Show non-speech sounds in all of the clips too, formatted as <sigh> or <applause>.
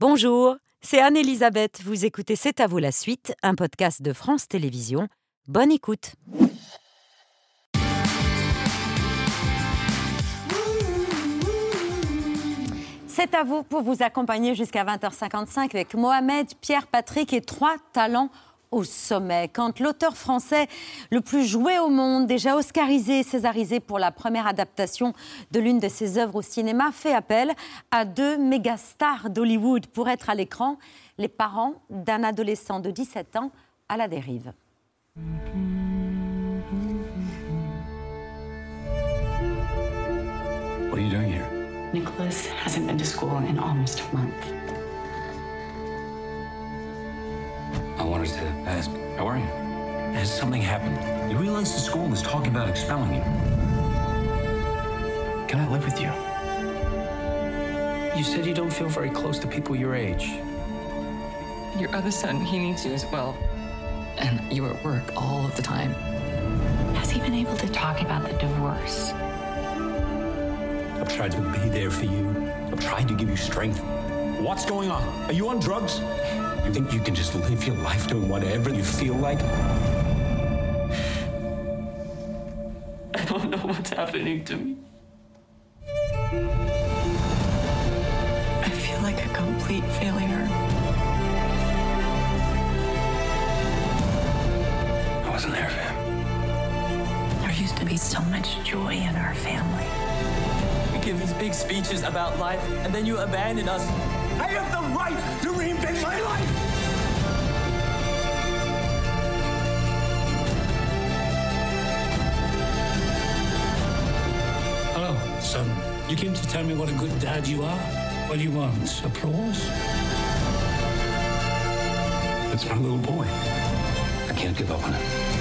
Bonjour, c'est Anne-Elisabeth. Vous écoutez C'est à vous la suite, un podcast de France Télévisions. Bonne écoute. C'est à vous pour vous accompagner jusqu'à 20h55 avec Mohamed, Pierre, Patrick et trois talents au sommet. Quand l'auteur français le plus joué au monde, déjà oscarisé et césarisé pour la première adaptation de l'une de ses œuvres au cinéma, fait appel à deux méga stars d'Hollywood pour être à l'écran, les parents d'un adolescent de 17 ans à la dérive. What are you doing here? Nicholas hasn't been to school in almost a month. I wanted to ask, how are you? Has something happened? You realize the school is talking about expelling you. Can I live with you? You said you don't feel very close to people your age. Your other son, he needs you as well. And you're at work all of the time. Has he been able to talk about the divorce? I've tried to be there for you. I've tried to give you strength. What's going on? Are you on drugs? You think you can just live your life doing whatever you feel like? I don't know what's happening to me. I feel like a complete failure. I wasn't there for him. There used to be so much joy in our family. You give these big speeches about life, and then you abandon us. I have the right to reinvent my life! Hello, son. You came to tell me what a good dad you are? What do you want? Applause? It's my little boy. I can't give up on him.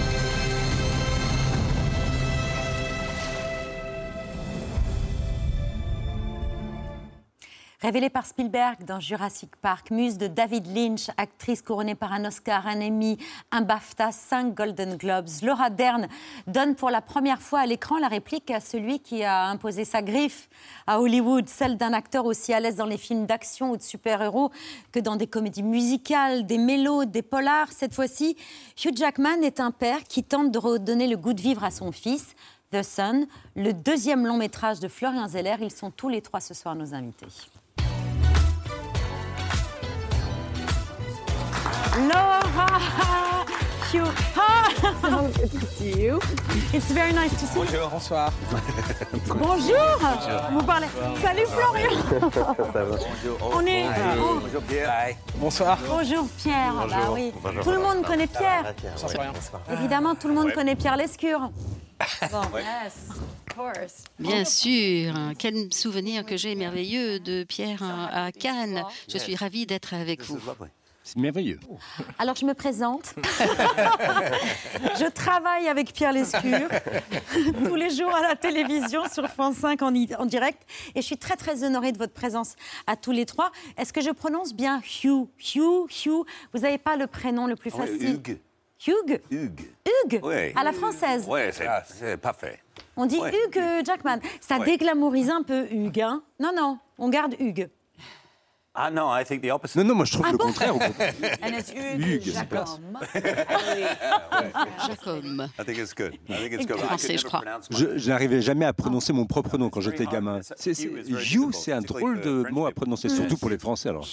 Révélée par Spielberg dans Jurassic Park, muse de David Lynch, actrice couronnée par un Oscar, un Emmy, un BAFTA, cinq Golden Globes, Laura Dern donne pour la première fois à l'écran la réplique à celui qui a imposé sa griffe à Hollywood, celle d'un acteur aussi à l'aise dans les films d'action ou de super-héros que dans des comédies musicales, des mélos, des polars. Cette fois-ci, Hugh Jackman est un père qui tente de redonner le goût de vivre à son fils. The Sun, le deuxième long métrage de Florian Zeller. Ils sont tous les trois ce soir nos invités. Laura, you. It's very nice to see you. Bonjour. Bonsoir. Bonjour. Vous parlez. Salut Florian. On est. oh, Bonjour Pierre. Bonsoir. bonjour Pierre. Bah oui. Tout le monde connaît Pierre. Bonsoir. Évidemment, tout le monde connaît Pierre Lescure. <laughs> Bon. Bien sûr, quel souvenir que j'ai merveilleux de Pierre à Cannes. Je suis ravie d'être avec vous. C'est merveilleux. <laughs> Alors, je me présente. <laughs> je travaille avec Pierre Lescure <laughs> tous les jours à la télévision sur France 5 en, direct. Et je suis très, très honorée de votre présence à tous les trois. Est-ce que je prononce bien Hugh? Hugh? Hugh? Vous n'avez pas le prénom le plus Oui, facile Hugues. Hugh? Hugues. Hugues Oui. À la française. Oui, c'est c'est parfait. On dit Ouais. Hugues euh, Jackman. Ça Ouais. déglamourise un peu Hugues. hein. non, non, on garde Hugues. Ah non, I think the opposite. Non, non, moi je trouve Ah le bon contraire. au contraire. <laughs> Hugues, Jacob. I think it's good. I think it's good. I Français, could je crois. n'arrivais jamais à prononcer mon propre nom quand j'étais gamin. C'est- c'est- Hugh un drôle de mot à prononcer, surtout pour les Français. Alors.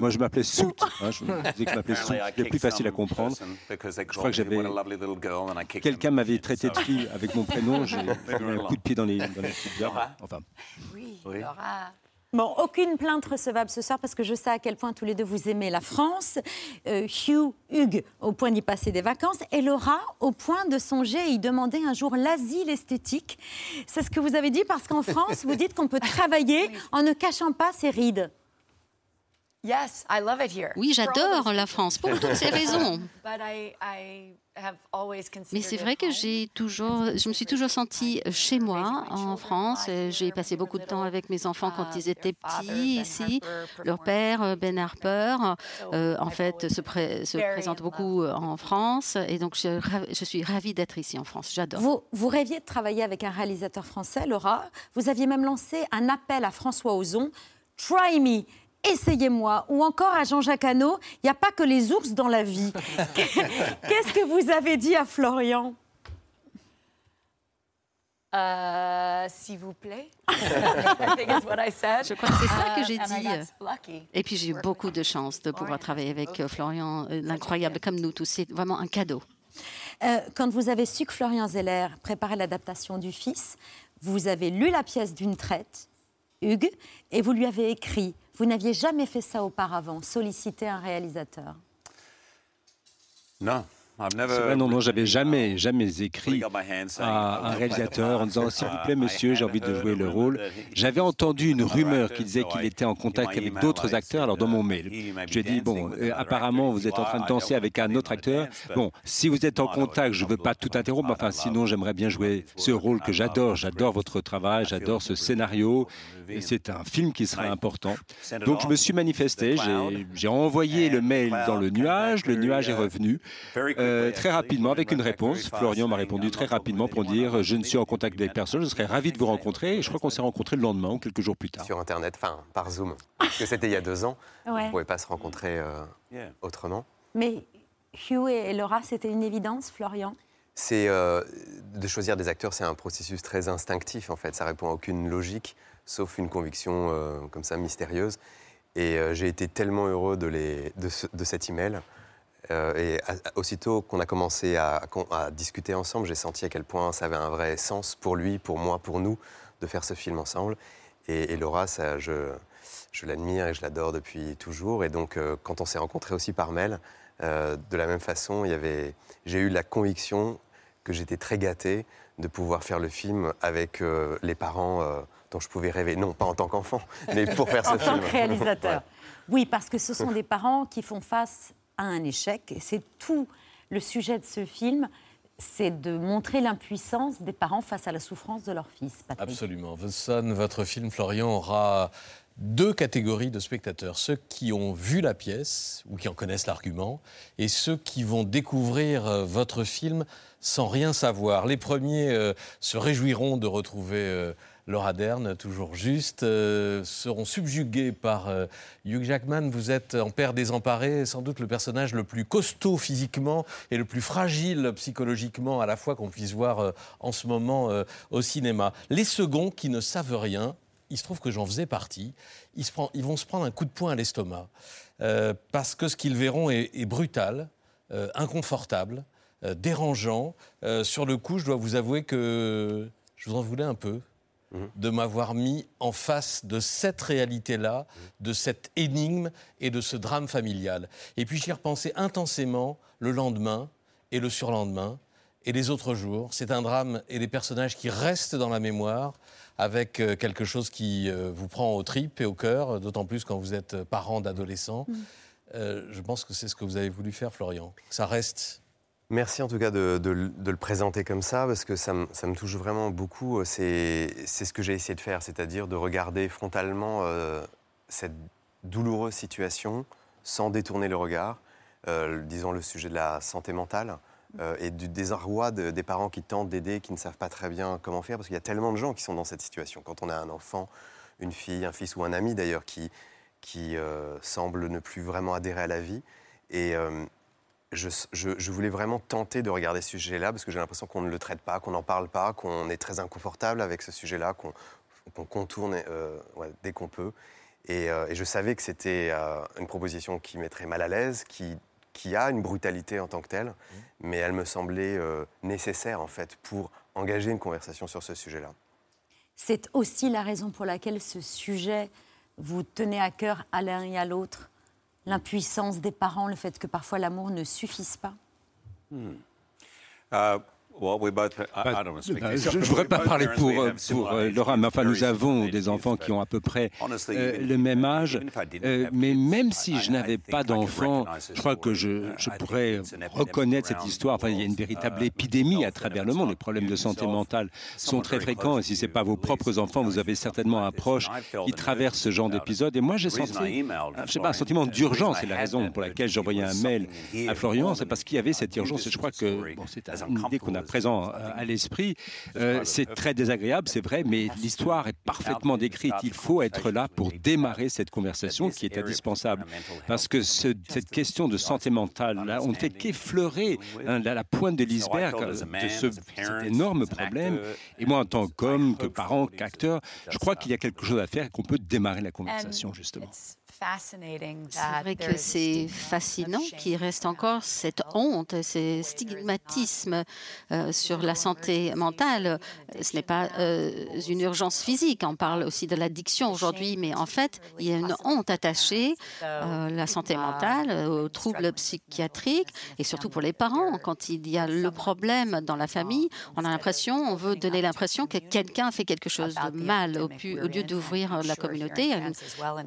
Moi, je m'appelais Soot. hein, je me disais que je m'appelais <laughs> I C'était plus facile à comprendre. person because they Je crois que j'avais- what a lovely little girl, and I kicked Quelqu'un m'avait traité de fille avec mon prénom. J'ai <laughs> mis un coup de pied dans les, dans les. Enfin, Oui. Bon, aucune plainte recevable ce soir parce que je sais à quel point tous les deux vous aimez la France. Euh, Hugh, Hugues, au point d'y passer des vacances. Et Laura, au point de songer à y demander un jour l'asile esthétique. C'est ce que vous avez dit parce qu'en France, vous dites qu'on peut <laughs> travailler en ne cachant pas ses rides. Yes, I love it here. Oui, j'adore la France pour toutes ces raisons. <laughs> But I, I have always considered Mais c'est it vrai que j'ai toujours, je me suis toujours sentie chez moi en France. J'ai passé beaucoup de temps avec mes enfants quand ils étaient petits ici. Leur père, euh, Ben Harper, euh, en fait, se, pré- se présente beaucoup euh, en France. Et donc, je, suis ravie d'être ici en France. J'adore. Vous, vous rêviez de travailler avec un réalisateur français, Laura. Vous aviez même lancé un appel à François Ozon. Try me, Essayez-moi, ou encore à Jean-Jacques Hano, il n'y a pas que les ours dans la vie. <laughs> Qu'est-ce que vous avez dit à Florian? Uh, S'il vous plaît. <laughs> I think is what I said. Je crois que c'est ça que Uh, j'ai dit. Et puis j'ai eu beaucoup de chance de pouvoir travailler avec euh, Florian, euh, l'incroyable comme nous tous. C'est vraiment un cadeau. Euh, Quand vous avez su que Florian Zeller préparait l'adaptation du Fils, vous avez lu la pièce d'une traite, Hugues, et vous lui avez écrit. Vous n'aviez jamais fait ça auparavant, solliciter un réalisateur. No, I've never. C'est vrai, non, non, j'avais jamais, jamais écrit à "I un réalisateur en disant part." s'il vous plaît I monsieur j'ai had envie de heard jouer a le rumor rôle. that he- J'avais entendu une other rumeur actors, qui disait qu'il était en in contact my avec email, d'autres I acteurs. said, Alors dans mon uh, mail, may be j'ai dit bon, dancing with euh, another apparemment actor. vous êtes en train de I danser don't avec un want autre to acteur. Bon, si vous êtes en contact, je veux pas tout interrompre, mais enfin sinon j'aimerais bien jouer ce rôle que j'adore. J'adore votre travail, j'adore ce scénario. Et c'est un film qui sera important. Donc je me suis manifesté, j'ai- envoyé le mail dans le nuage, le nuage est revenu euh, très rapidement avec une réponse. Florian m'a répondu très rapidement pour dire je ne suis en contact avec personne, je serais ravi de vous rencontrer. Et je crois qu'on s'est rencontrés le lendemain ou quelques jours plus tard. Sur Internet, enfin par Zoom. <laughs> Parce que c'était il y a deux ans. On ne pouvait pas se rencontrer euh, autrement. Mais Hugh et Laura, c'était une évidence, Florian? C'est euh, de choisir des acteurs, c'est un processus très instinctif en fait. Ça répond à aucune logique, sauf une conviction euh, comme ça mystérieuse. Et euh, j'ai été tellement heureux de, les, de, ce- cet email. Euh, et aussitôt qu'on a commencé à, discuter ensemble, j'ai senti à quel point ça avait un vrai sens pour lui, pour moi, pour nous, de faire ce film ensemble. Et, Laura, ça, je, je l'admire et je l'adore depuis toujours. Et donc, quand on s'est rencontrés aussi par mail, de la même façon, j'ai eu la conviction que j'étais très gâté de pouvoir faire le film avec les parents dont je pouvais rêver. Non, pas en tant qu'enfant, <laughs> mais pour faire ce en film. tant que réalisateur. Ouais. Oui, parce que ce sont des parents qui font face à un échec. Et c'est tout le sujet de ce film, c'est de montrer l'impuissance des parents face à la souffrance de leur fils. Patrick. Absolument. The Sun, votre film, Florian, aura deux catégories de spectateurs. Ceux qui ont vu la pièce ou qui en connaissent l'argument et ceux qui vont découvrir euh, votre film sans rien savoir. Les premiers euh, se réjouiront de retrouver euh, Laura Dern, toujours juste, euh, seront subjugués par euh, Hugh Jackman. Vous êtes en père désemparé, sans doute le personnage le plus costaud physiquement et le plus fragile psychologiquement à la fois qu'on puisse voir euh, en ce moment au cinéma. Les seconds qui ne savent rien, il se trouve que j'en faisais partie, ils, vont se prendre un coup de poing à l'estomac parce que ce qu'ils verront est, brutal, inconfortable, dérangeant. Sur le coup, je dois vous avouer que je vous en voulais un peu de m'avoir mis en face de cette réalité-là, de cette énigme et de ce drame familial. Et puis j'y ai repensé intensément le lendemain et le surlendemain et les autres jours. C'est un drame et des personnages qui restent dans la mémoire avec euh, quelque chose qui euh, vous prend aux tripes et au cœur, d'autant plus quand vous êtes parent d'adolescents. Euh, je pense que c'est ce que vous avez voulu faire, Florian. Ça reste Merci en tout cas de, le- présenter comme ça, parce que ça me, touche vraiment beaucoup. C'est ce que j'ai essayé de faire, c'est-à-dire de regarder frontalement euh, cette douloureuse situation sans détourner le regard, euh, disons le sujet de la santé mentale. euh, et du désarroi de- des parents qui tentent d'aider, qui ne savent pas très bien comment faire, parce qu'il y a tellement de gens qui sont dans cette situation. Quand on a un enfant, une fille, un fils ou un ami d'ailleurs, qui, qui semble ne plus vraiment adhérer à la vie. Et je, je- je voulais vraiment tenter de regarder ce sujet-là, parce que j'ai l'impression qu'on ne le traite pas, qu'on n'en parle pas, qu'on est très inconfortable avec ce sujet-là, qu'on contourne euh, ouais, dès qu'on peut. Et, euh, et je savais que c'était euh, une proposition qui mettrait mal à l'aise, qui, qui a une brutalité en tant que telle, mais elle me semblait euh, nécessaire, en fait, pour engager une conversation sur ce sujet-là. C'est aussi la raison pour laquelle ce sujet vous tenait à cœur à l'un et à l'autre? L'impuissance des parents, le fait que parfois l'amour ne suffise pas. Hmm. Uh, Je ne voudrais pas parler pour, euh, pour euh, Laura, mais enfin, nous avons des enfants qui ont à peu près euh, le même âge. Euh, mais même si je n'avais pas d'enfants, je crois que je, je pourrais reconnaître cette histoire. Enfin, il y a une véritable épidémie à travers le monde. Les problèmes de santé mentale sont très fréquents. Et si ce n'est pas vos propres enfants, vous avez certainement un proche qui traverse ce genre d'épisode. Et moi, j'ai senti je sais pas, un sentiment d'urgence. C'est la raison pour laquelle j'ai envoyé un mail à Florian. C'est parce qu'il y avait cette urgence. Et je crois que bon, c'est une idée qu'on a présent à l'esprit. c'est très désagréable, c'est vrai, mais l'histoire est parfaitement décrite. Il faut être là pour démarrer cette conversation qui est indispensable. Parce que cette question de santé mentale, là, on ne fait qu'effleurer hein, la pointe de l'iceberg de ce, cet énorme problème. Et moi, en tant qu'homme, que parent, qu'acteur, je crois qu'il y a quelque chose à faire et qu'on peut démarrer la conversation, justement. C'est vrai que c'est fascinant qu'il reste encore cette honte, ces stigmatismes euh, sur la santé mentale. Ce n'est pas euh, une urgence physique, on parle aussi de l'addiction aujourd'hui, mais en fait, il y a une honte attachée à la santé mentale, aux troubles psychiatriques, et surtout pour les parents. Quand il y a le problème dans la famille, on a l'impression, on veut donner l'impression que quelqu'un fait quelque chose de mal au, au lieu d'ouvrir la communauté à une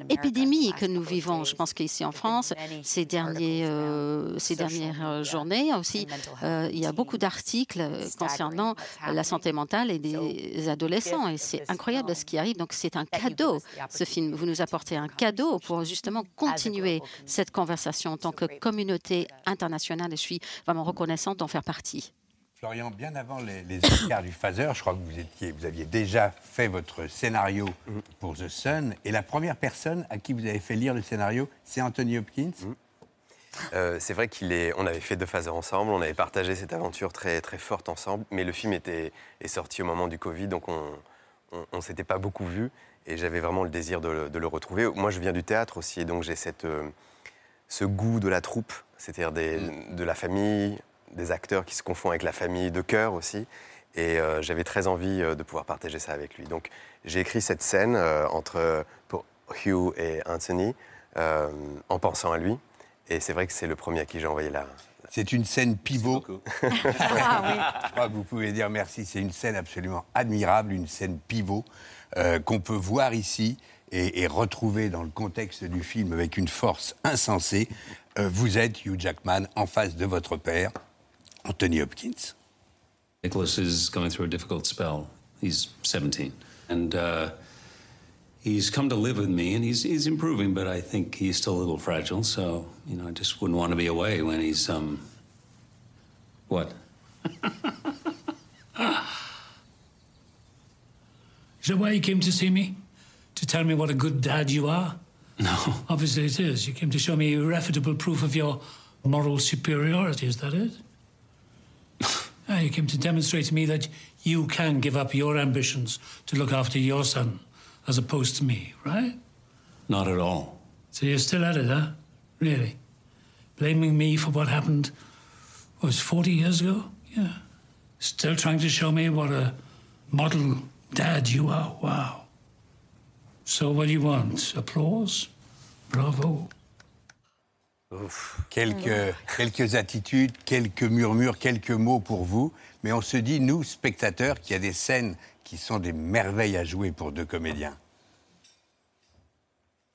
épidémie que nous vivons. Je pense qu'ici en France, ces, derniers, euh, ces dernières euh, journées aussi, euh, il y a beaucoup d'articles concernant la santé mentale et des adolescents. Et c'est incroyable ce qui arrive. Donc c'est un cadeau, ce film. Vous nous apportez un cadeau pour justement continuer cette conversation en tant que communauté internationale. Et je suis vraiment reconnaissante d'en faire partie. Florian, bien avant les, les Oscars du Phaser, je crois que vous, étiez, vous aviez déjà fait votre scénario pour The Sun. Et la première personne à qui vous avez fait lire le scénario, c'est Anthony Hopkins. Euh, c'est vrai qu'on est, on avait fait deux phases ensemble, on avait partagé cette aventure très, très forte ensemble, mais le film était, est sorti au moment du Covid, donc on ne s'était pas beaucoup vu, et j'avais vraiment le désir de le, de le, retrouver. Moi, je viens du théâtre aussi, et donc j'ai cette, euh, ce goût de la troupe, c'est-à-dire de la famille, des acteurs qui se confondent avec la famille de cœur aussi. Et euh, j'avais très envie euh, de pouvoir partager ça avec lui. Donc j'ai écrit cette scène euh, entre pour Hugh et Anthony en pensant à lui. Et c'est vrai que c'est le premier à qui j'ai envoyé la. C'est une scène pivot. ah, oui. <laughs> Je crois que vous pouvez dire merci. C'est une scène absolument admirable, une scène pivot qu'on peut voir ici et, et, retrouver dans le contexte du film avec une force insensée. vous êtes Hugh Jackman en face de votre père. Anthony Hopkins. Nicholas is going through a difficult spell. He's 17. And uh, he's come to live with me, and he's, he's improving, but I think he's still a little fragile. So, you know, I just wouldn't want to be away when he's, um. What? <laughs> Is that why you came to see me? To tell me what a good dad you are? No. Obviously it is. You came to show me irrefutable proof of your moral superiority, is that it? You came to demonstrate to me that you can give up your ambitions to look after your son as opposed to me, right? Not at all. So you're still at it, huh? Really? Blaming me for what happened, was 40 years ago? Yeah. Still trying to show me what a model dad you are. Wow. So what do you want? Applause? Bravo. Quelques, quelques attitudes, quelques murmures, quelques mots pour vous. Mais on se dit, nous, spectateurs, qu'il y a des scènes qui sont des merveilles à jouer pour deux comédiens.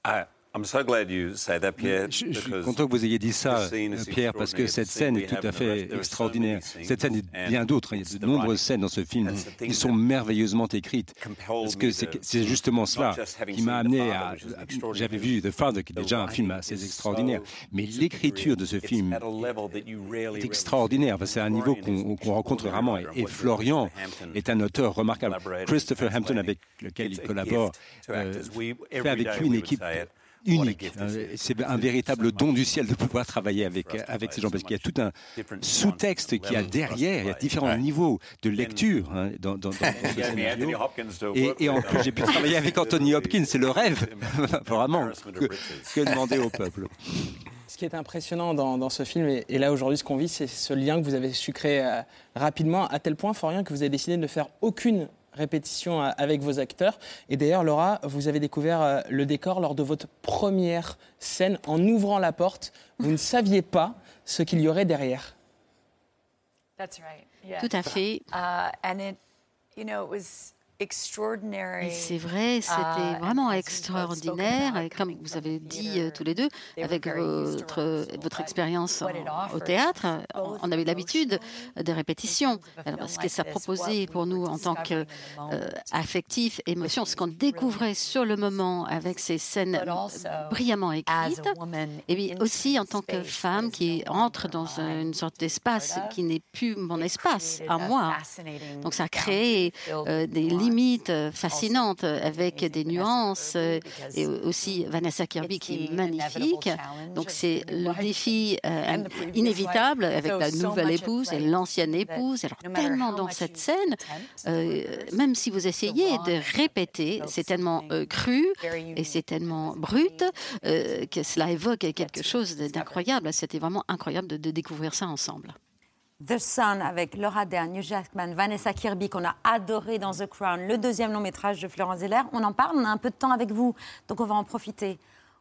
Ah, so glad you say that, Pierre, je, je suis content que vous ayez dit ça, Pierre, parce que cette scène est tout à fait extraordinaire. Cette scène et bien d'autres. Il y a de nombreuses scènes dans ce film qui sont merveilleusement écrites. Parce que c'est justement cela qui m'a amené à. J'avais vu The Father, qui est déjà un film assez extraordinaire. Mais l'écriture de ce film est extraordinaire. C'est un niveau qu'on rencontre rarement. Et, Florian est un auteur remarquable. Christopher Hampton, avec lequel il collabore, euh, fait avec lui une équipe unique. Euh, c'est un véritable don du ciel de pouvoir travailler avec, avec ces gens, parce qu'il y a tout un sous-texte qui a derrière, il y a différents niveaux de lecture hein, dans, dans, dans <laughs> et, et, en plus, j'ai pu travailler avec <laughs> Anthony Hopkins, c'est le rêve, <laughs> vraiment, que, que demander au peuple. Ce qui est impressionnant dans, dans ce film, et, et là aujourd'hui ce qu'on vit, c'est ce lien que vous avez su créer euh, rapidement, à tel point, Florian, que vous avez décidé de ne faire aucune répétition avec vos acteurs. Et d'ailleurs, Laura, vous avez découvert euh, le décor lors de votre première scène. En ouvrant la porte, vous ne saviez pas ce qu'il y aurait derrière. Tout à fait. Et c'est vrai, c'était vraiment extraordinaire. Comme vous avez dit euh, tous les deux, avec votre, votre expérience au théâtre, on avait l'habitude des répétitions. Alors, ce que ça proposait pour nous en tant qu'affectifs, euh, émotions, ce qu'on découvrait sur le moment avec ces scènes brillamment écrites, et puis aussi en tant que femme qui entre dans une sorte d'espace qui n'est plus mon espace à moi. Donc ça a créé euh, des limites euh, fascinantes avec des nuances euh, et aussi Vanessa Kirby qui est magnifique. Donc c'est le défi inévitable avec la nouvelle épouse et l'ancienne épouse. Alors tellement dans cette scène, même si vous essayez de répéter, c'est tellement cru et c'est tellement brut que cela évoque quelque chose d'incroyable. C'était vraiment incroyable de, de découvrir ça ensemble. The Sun avec Laura Dern, Hugh Jackman, Vanessa Kirby, qu'on a adoré dans The Crown, le deuxième long métrage de Florence Zeller. On en parle, on a un peu de temps avec vous, donc on va en profiter.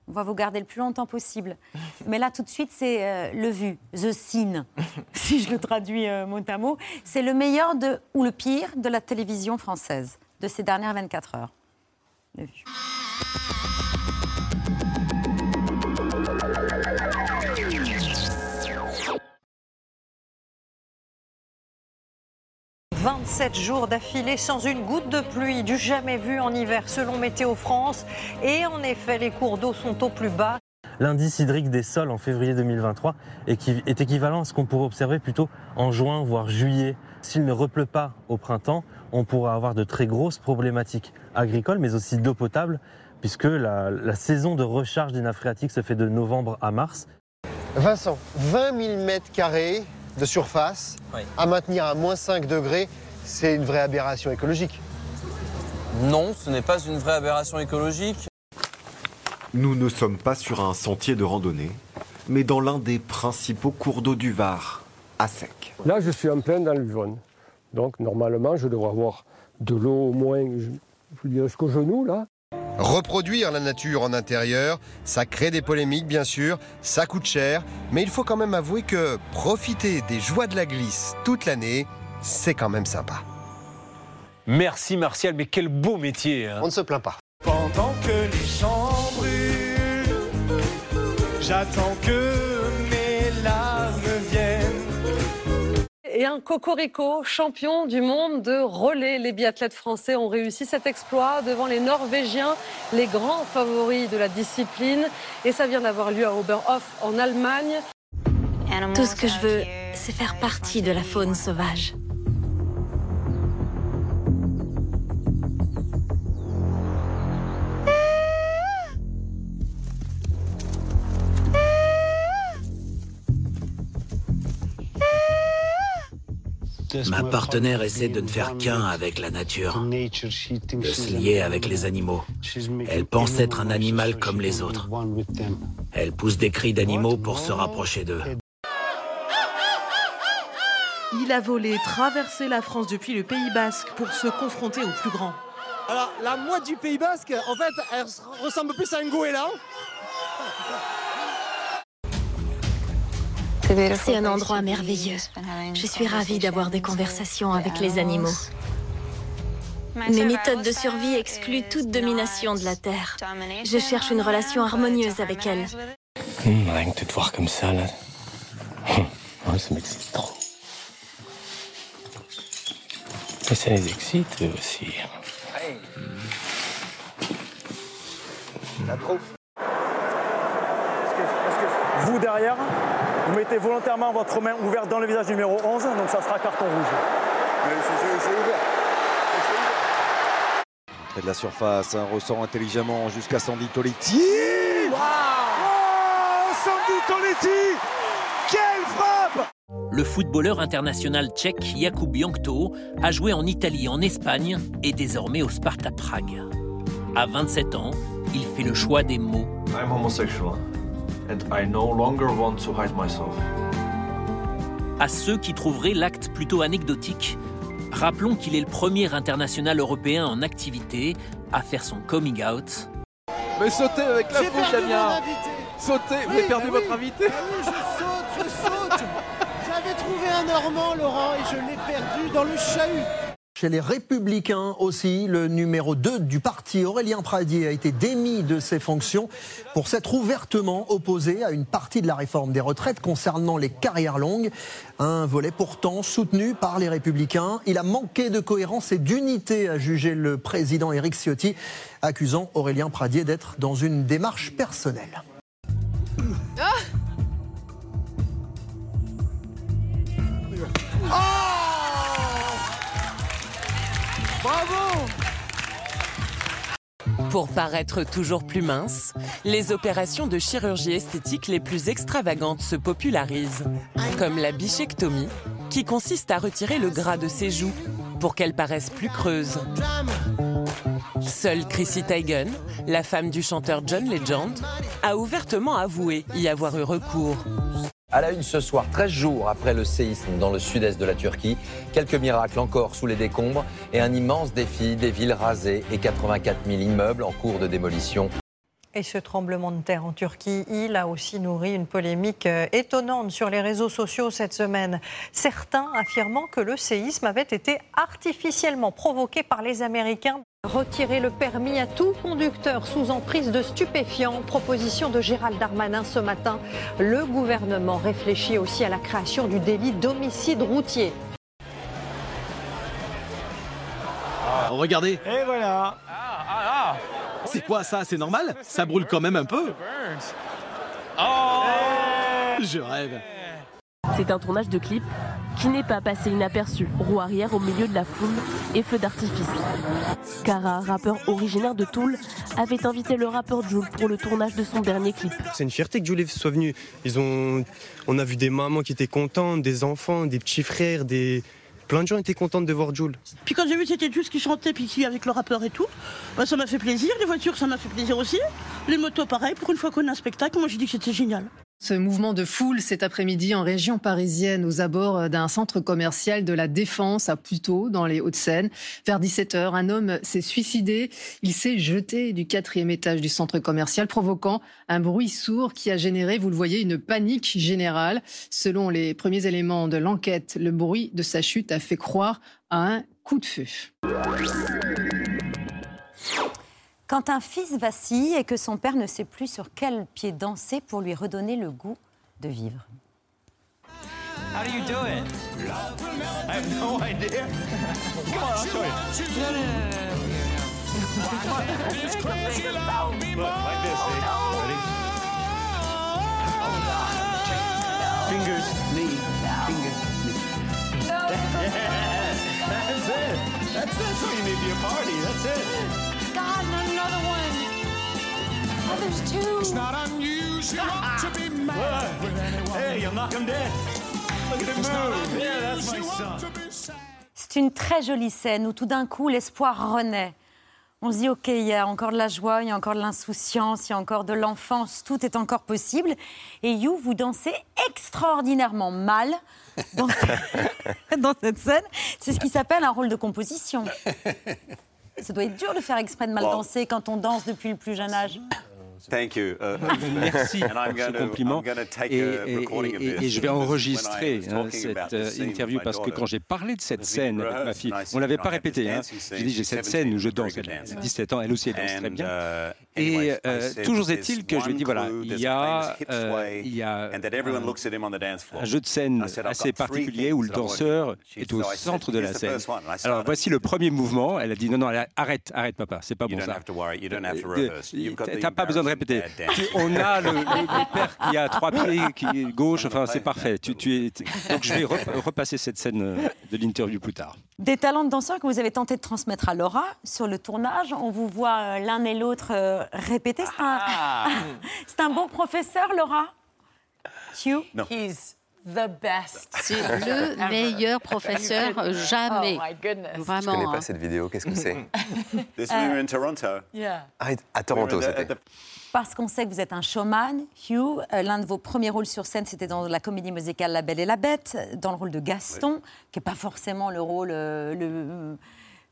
On va vous garder le plus longtemps possible. <laughs> Mais là, tout de suite, c'est euh, le vu, The Scene, <laughs> si je le traduis euh, mot à mot. C'est le meilleur de, ou le pire de la télévision française de ces dernières 24 heures. Le vu. 27 jours d'affilée sans une goutte de pluie, du jamais vu en hiver selon Météo France. Et en effet, les cours d'eau sont au plus bas. L'indice hydrique des sols en février 2023 est équivalent à ce qu'on pourrait observer plutôt en juin, voire juillet. S'il ne repleut pas au printemps, on pourra avoir de très grosses problématiques agricoles, mais aussi d'eau potable, puisque la, la saison de recharge des nappes phréatiques se fait de novembre à mars. Vincent, 20 000 mètres carrés de surface à maintenir à moins 5 degrés, c'est une vraie aberration écologique. Non, ce n'est pas une vraie aberration écologique. Nous ne sommes pas sur un sentier de randonnée, mais dans l'un des principaux cours d'eau du Var, à sec. Là, je suis en plein dans l'Uvonne. Donc, normalement, je devrais avoir de l'eau au moins, je dirais, jusqu'au genou, là. Reproduire la nature en intérieur, ça crée des polémiques bien sûr, ça coûte cher, mais il faut quand même avouer que profiter des joies de la glisse toute l'année, c'est quand même sympa. Merci Martial, mais quel beau métier hein. On ne se plaint pas. Pendant que les champs brûlent, j'attends que et un cocorico champion du monde de relais. Les biathlètes français ont réussi cet exploit devant les Norvégiens, les grands favoris de la discipline. Et ça vient d'avoir lieu à Oberhof en Allemagne. Tout ce que je veux, c'est faire partie de la faune sauvage. Ma partenaire essaie de ne faire qu'un avec la nature, de se lier avec les animaux. Elle pense être un animal comme les autres. Elle pousse des cris d'animaux pour se rapprocher d'eux. Il a volé, traversé la France depuis le Pays Basque pour se confronter au plus grand. Alors, la moitié du Pays Basque, en fait, elle ressemble plus à un goéland. C'est un endroit merveilleux. Je suis ravie d'avoir des conversations avec les animaux. Mes méthodes de survie excluent toute domination de la Terre. Je cherche une relation harmonieuse avec elle. Hum, rien que de te voir comme ça, là. Ouais, ça m'excite trop. Et ça les excite, eux aussi. Vous derrière, vous mettez volontairement votre main ouverte dans le visage numéro 11, donc ça sera carton rouge. Près de la surface, un ressort intelligemment jusqu'à Sandy Toletti. Wow oh, Sandy Toletti Quelle frappe Le footballeur international tchèque Jakub Jankto a joué en Italie, en Espagne et désormais au Sparta Prague. À 27 ans, il fait le choix des mots. I'm homosexual and I no longer want to hide myself. À ceux qui trouveraient l'acte plutôt anecdotique, rappelons qu'il est le premier international européen en activité à faire son coming out. Mais sautez avec la fauche, Damien. Sautez, vous avez perdu bah votre invité. bah oui, je saute, je saute. <laughs> J'avais trouvé un Normand, Laurent, et je l'ai perdu dans le chahut Chez les Républicains aussi, le numéro 2 du parti, Aurélien Pradier, a été démis de ses fonctions pour s'être ouvertement opposé à une partie de la réforme des retraites concernant les carrières longues. Un volet pourtant soutenu par les Républicains. Il a manqué de cohérence et d'unité, a jugé le président Éric Ciotti, accusant Aurélien Pradier d'être dans une démarche personnelle. Pour paraître toujours plus mince, les opérations de chirurgie esthétique les plus extravagantes se popularisent, comme la bichectomie, qui consiste à retirer le gras de ses joues pour qu'elles paraissent plus creuses. Seule Chrissy Teigen, la femme du chanteur John Legend, a ouvertement avoué y avoir eu recours. À la une ce soir, 13 jours après le séisme dans le sud-est de la Turquie, quelques miracles encore sous les décombres et un immense défi des villes rasées et 84 000 immeubles en cours de démolition. Et ce tremblement de terre en Turquie, il a aussi nourri une polémique euh, étonnante sur les réseaux sociaux cette semaine. Certains affirmant que le séisme avait été artificiellement provoqué par les Américains. Retirer le permis à tout conducteur sous emprise de stupéfiants, proposition de Gérald Darmanin ce matin. Le gouvernement réfléchit aussi à la création du délit d'homicide routier. Regardez, Et voilà. C'est quoi ça? C'est normal? Ça brûle quand même un peu. Je rêve. C'est un tournage de clip qui n'est pas passé inaperçu. Roue arrière au milieu de la foule et feu d'artifice. Cara, rappeur originaire de Toul, avait invité le rappeur Jules pour le tournage de son dernier clip. C'est une fierté que Jules soit venu. Ils ont, on a vu des mamans qui étaient contentes, des enfants, des petits frères, des plein de gens étaient contents de voir Jules. Puis quand j'ai vu c'était Jules qui chantait, puis avec le rappeur et tout, bah, ça m'a fait plaisir. Les voitures, ça m'a fait plaisir aussi. Les motos, pareil. Pour une fois qu'on a un spectacle, moi j'ai dit que c'était génial. Ce mouvement de foule cet après-midi en région parisienne aux abords d'un centre commercial de la Défense à Puteaux dans les Hauts-de-Seine. Vers 17h, un homme s'est suicidé. Il s'est jeté du quatrième étage du centre commercial provoquant un bruit sourd qui a généré, vous le voyez, une panique générale. Selon les premiers éléments de l'enquête, le bruit de sa chute a fait croire à un coup de feu. Quand un fils vacille et que son père ne sait plus sur quel pied danser pour lui redonner le goût de vivre. How do you do it? I have no idea. Fingers, it. That's, you need party. That's it. There's two. It's not unusual <laughs> to be mad with anyone. Hey, you'll knock him dead. Look at him move. Yeah, that's my son. C'est une très jolie scène où tout d'un coup l'espoir renaît. On se dit, OK, il y a encore de la joie, il y a encore de l'insouciance, il y a encore de l'enfance, tout est encore possible. Et You, vous dansez extraordinairement mal dans, <laughs> dans cette scène. C'est ce qui s'appelle un rôle de composition. Ça doit être dur de faire exprès de mal Wow. danser quand on danse depuis le plus jeune âge. Thank you. Uh, <laughs> Merci pour ce compliment. Et, je vais enregistrer hein, cette euh, interview parce que quand j'ai parlé de cette scène avec ma fille, on said, l'avait pas répété. Hein. J'ai dit j'ai cette 17, scène où je danse. Elle a dancer. 17 ans, elle aussi elle danse très bien. uh, Et euh, toujours est-il que je lui one dis voilà, il y a euh, il y a un- jeu de scène assez particulier où le danseur est au centre de la "Here's the scène. first one." I Alors voici le premier mouvement. Elle a dit non non arrête arrête papa c'est pas bon ça. T'as pas besoin de dance. On a le, le- le père qui a trois pieds, qui est gauche. Enfin, c'est parfait. Tu, tu es... Donc, je vais rep- repasser cette scène euh, de l'interview plus tard. Des talents de danseurs que vous avez tenté de transmettre à Laura sur le tournage. On vous voit euh, l'un et l'autre euh, répéter. C'est un, <laughs> c'est un bon professeur, Laura? Hugh He's the best. C'est le meilleur professeur jamais. Oh my goodness. Je Vraiment. connais pas hein. cette vidéo, qu'est-ce que c'est? <laughs> This we were in Toronto. Yeah. Ah, à Toronto, We were at the- c'était. Parce qu'on sait que vous êtes un showman, Hugh. Euh, L'un de vos premiers rôles sur scène, c'était dans la comédie musicale La Belle et la Bête, dans le rôle de Gaston, qui n'est pas forcément le rôle euh, le,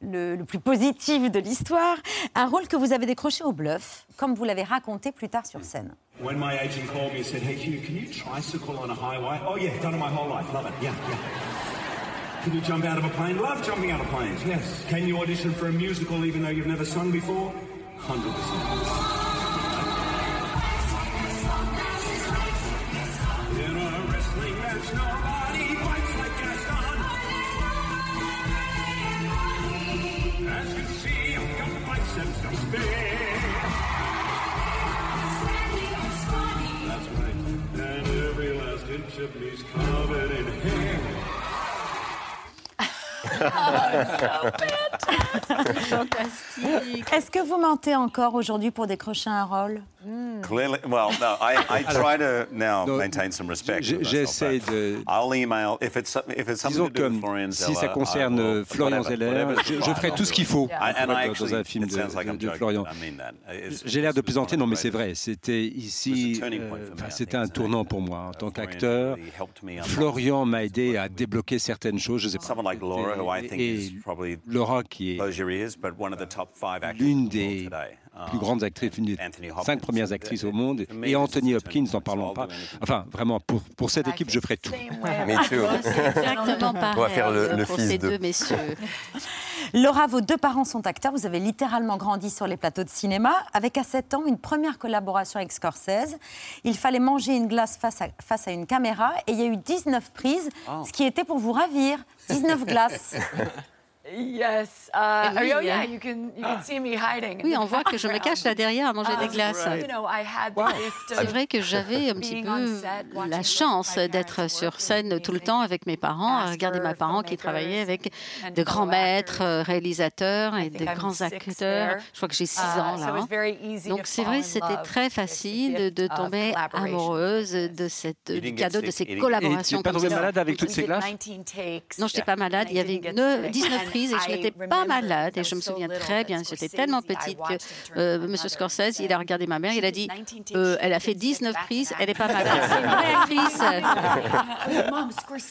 le- le plus positif de l'histoire. Un rôle que vous avez décroché au bluff, comme vous l'avez raconté plus tard sur scène. When my agent called me and said, Hey, Hugh, can you tricycle on a highway? Oh, yeah, done it my whole life. Love it. Yeah, yeah. Can you jump out of a plane? Love jumping out of planes, yes. Can you audition for a musical even though you've never sung before? 100%. <laughs> Fantastique. Est-ce que vous mentez encore aujourd'hui pour décrocher un rôle Clearly, well, no, I, <laughs> I Alors, try to now maintain some respect. j'essaie de- I'll email if it's if it's something to do with Florian si Zeller, ça I concerne will- Florian whatever- Zeller, je, je ferai tout ce qu'il faut I dans- actually- dans un film de, like de- de Florian. I mean J'ai l'air de plaisanter, non, mais c'est vrai. C'était ici, euh, c'était un tournant pour moi en tant Florian qu'acteur. Florian m'a aidé à débloquer certaines choses. Je sais pas. Et probably Laura, qui est l'une des. Plus grandes actrices, l'une des Anthony Hopkins. cinq premières actrices au monde, et Anthony Hopkins, n'en parlons pas. Enfin, vraiment, pour, pour cette équipe, je ferai tout. <laughs> Exactement pareil On va faire le- le pour fils ces de- deux messieurs. <laughs> Laura, vos deux parents sont acteurs. Vous avez littéralement grandi sur les plateaux de cinéma. Avec à 7 ans, une première collaboration avec Scorsese. Il fallait manger une glace face à, face à une caméra et il y a eu 19 prises, Oh. ce qui était pour vous ravir. 19 glaces. <laughs> Yes. Uh, oui, oh yeah, hein. you can you can see me hiding. in Oui, the on voit que je me cache là derrière à manger des Um, glaces. You know, C'est vrai que j'avais un petit peu la chance d'être sur scène tout le temps avec mes parents, à regarder mes parents qui travaillaient avec de grands maîtres, euh, réalisateurs et de grands acteurs. Je crois que j'ai six Uh, ans so là. it was very easy Donc c'est vrai, c'était très facile de, tomber amoureuse de cette, du cadeau de ces collaborations Et tu es pas tombée malade avec toutes ces glaces? 19 takes. Non, je n'étais pas malade. Il y avait neuf- 19 prises et je n'étais pas malade. Et je me souviens très bien. J'étais tellement petite que euh, M. Scorsese, il a regardé ma mère, il a dit euh, Elle a fait 19 prises, elle n'est pas malade. <laughs> C'est une vraie actrice.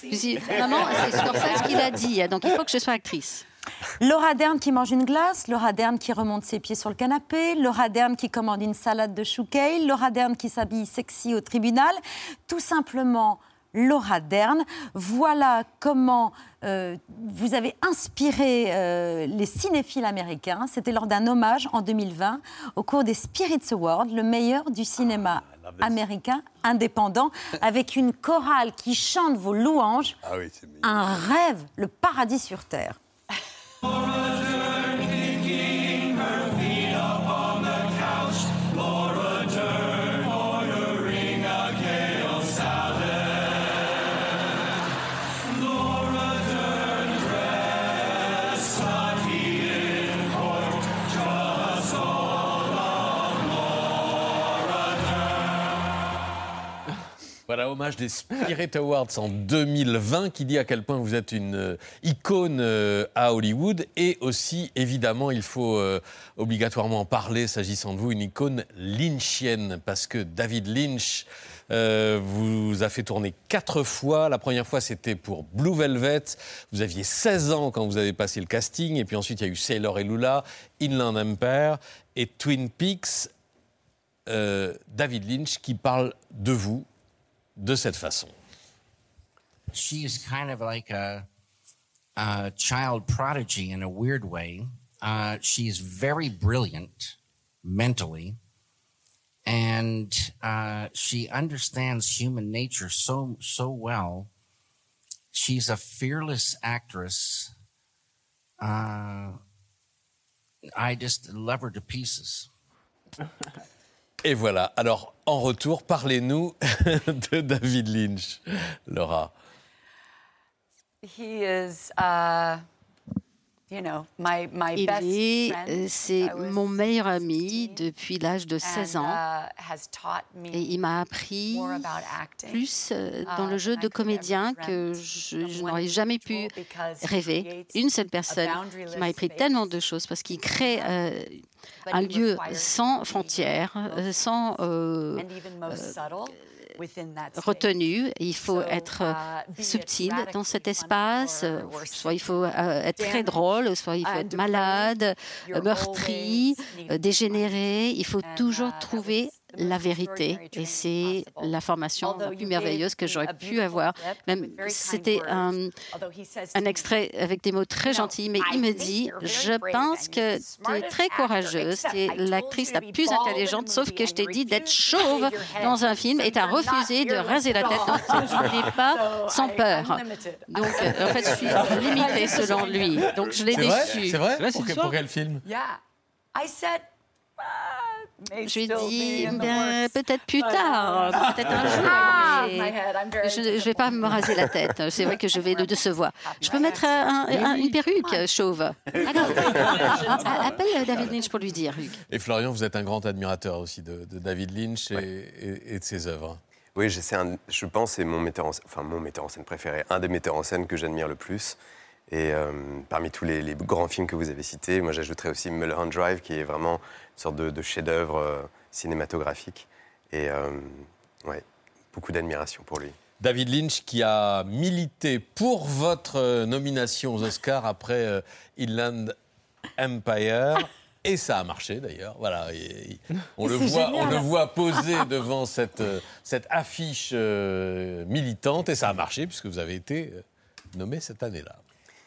Je dis Maman, c'est Scorsese qui l'a dit, donc il faut que je sois actrice. Laura Dern qui mange une glace, Laura Dern qui remonte ses pieds sur le canapé, Laura Dern qui commande une salade de chou kale, Laura Dern qui s'habille sexy au tribunal. Tout simplement Laura Dern. Voilà comment euh, vous avez inspiré euh, les cinéphiles américains. C'était lors d'un hommage en 2020 au cours des Spirits Awards, le meilleur du cinéma américain indépendant, avec une chorale qui chante vos louanges. Ah oui, Un rêve, le paradis sur terre. Voilà, hommage des Spirit Awards en 2020 qui dit à quel point vous êtes une euh, icône euh, à Hollywood et aussi, évidemment, il faut euh, obligatoirement en parler s'agissant de vous, une icône lynchienne parce que David Lynch vous a fait tourner quatre fois. La première fois, c'était pour Blue Velvet. Vous aviez 16 ans quand vous avez passé le casting et puis ensuite, il y a eu Sailor et Lula, Inland Empire et Twin Peaks. David Lynch qui parle de vous de cette façon. she is kind of like a, a child prodigy in a weird way. Uh, she's very brilliant mentally, and uh, she understands human nature so so well. She's a fearless actress. Uh, I just love her to pieces. <laughs> Et voilà. Alors, en retour, parlez-nous <laughs> de David Lynch, Laura. He is, uh, Il est, euh, c'est mon meilleur ami depuis l'âge de 16 and, ans. uh, Et il m'a appris more about acting, plus euh, dans uh, le jeu de comédien que je, je n'aurais jamais pu rêver. Une seule personne qui m'a appris tellement de choses parce qu'il crée euh, un lieu sans frontières, euh, sans euh, space. retenue. Il faut être uh, subtil dans cet espace. euh, Soit il faut euh, être très drôle, soit il faut être malade, meurtri, euh, dégénéré. Il faut toujours uh, trouver la vérité et c'est la formation la plus merveilleuse que j'aurais pu avoir. Même c'était un, un extrait avec des mots très gentils, mais il me dit Je pense que tu es très courageuse, tu es l'actrice la plus intelligente, sauf que je t'ai dit d'être chauve dans un film et tu as refusé de raser la tête. Donc, tu n'es <laughs> pas sans peur. Donc, euh, en fait, je suis <laughs> limitée selon lui. Donc, je l'ai C'est vrai? déçu. C'est vrai? Pour, que- pour quel film? Yeah. I said, Je lui ai dit, ben, peut-être plus tard, peut-être un <laughs> jour. Ah, mais very Je ne vais pas me raser la tête. C'est vrai que je vais le décevoir. Je peux mettre un- un- une perruque chauve. Alors, <laughs> appelle David Lynch pour lui dire. Et Florian, vous êtes un grand admirateur aussi de, de David Lynch et, et- et de ses œuvres. Oui, un- je pense c'est mon metteur en scène, enfin mon metteur en scène préféré, un des metteurs en scène que j'admire le plus. Et euh, parmi tous les, les grands films que vous avez cités, moi j'ajouterais aussi Mulholland Drive, qui est vraiment une sorte de, de chef-d'œuvre euh, cinématographique. Et euh, ouais, beaucoup d'admiration pour lui. David Lynch qui a milité pour votre euh, nomination aux Oscars après euh, Inland Empire. Et ça a marché d'ailleurs. Voilà, et- et on, le voit, on le voit posé devant cette, cette affiche euh, militante et ça a marché puisque vous avez été nommé cette année-là.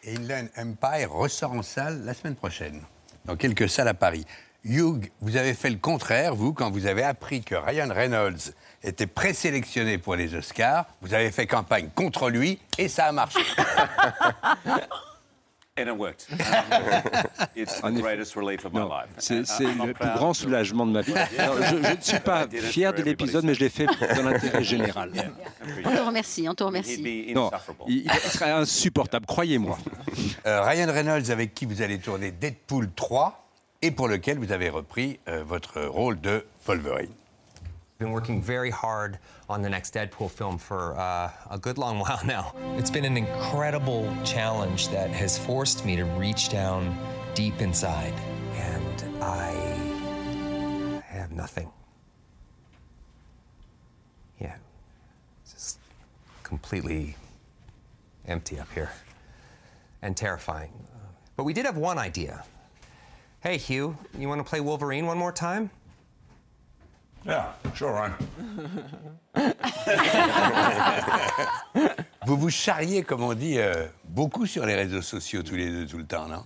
Et Inland Empire ressort en salle la semaine prochaine, dans quelques salles à Paris. Hugh, vous avez fait le contraire, vous, quand vous avez appris que Ryan Reynolds était présélectionné pour les Oscars. Vous avez fait campagne contre lui et ça a marché. <laughs> And it worked. <laughs> It's the En effet. greatest relief of my Non, life. c'est I'm le plus proud grand soulagement de ma vie. Alors, je, je ne suis pas <laughs> fier de l'épisode, mais je l'ai fait dans l'intérêt général. <laughs> On te remercie, on te remercie. Non, il, il serait insupportable, croyez-moi. Euh, Ryan Reynolds, avec qui vous allez tourner Deadpool 3 et pour lequel vous avez repris euh, votre rôle de Wolverine. Been working very hard on the next Deadpool film for uh, a good long <laughs> while now. It's been an incredible challenge that has forced me to reach down deep inside, and I have nothing. Yeah, it's just completely empty up here and terrifying. But we did have one idea. Hey, Hugh, you want to play Wolverine one more time? Yeah, sure, Ryan. vous vous charriez, comme on dit, euh, beaucoup sur les réseaux sociaux tous les deux tout le temps, non?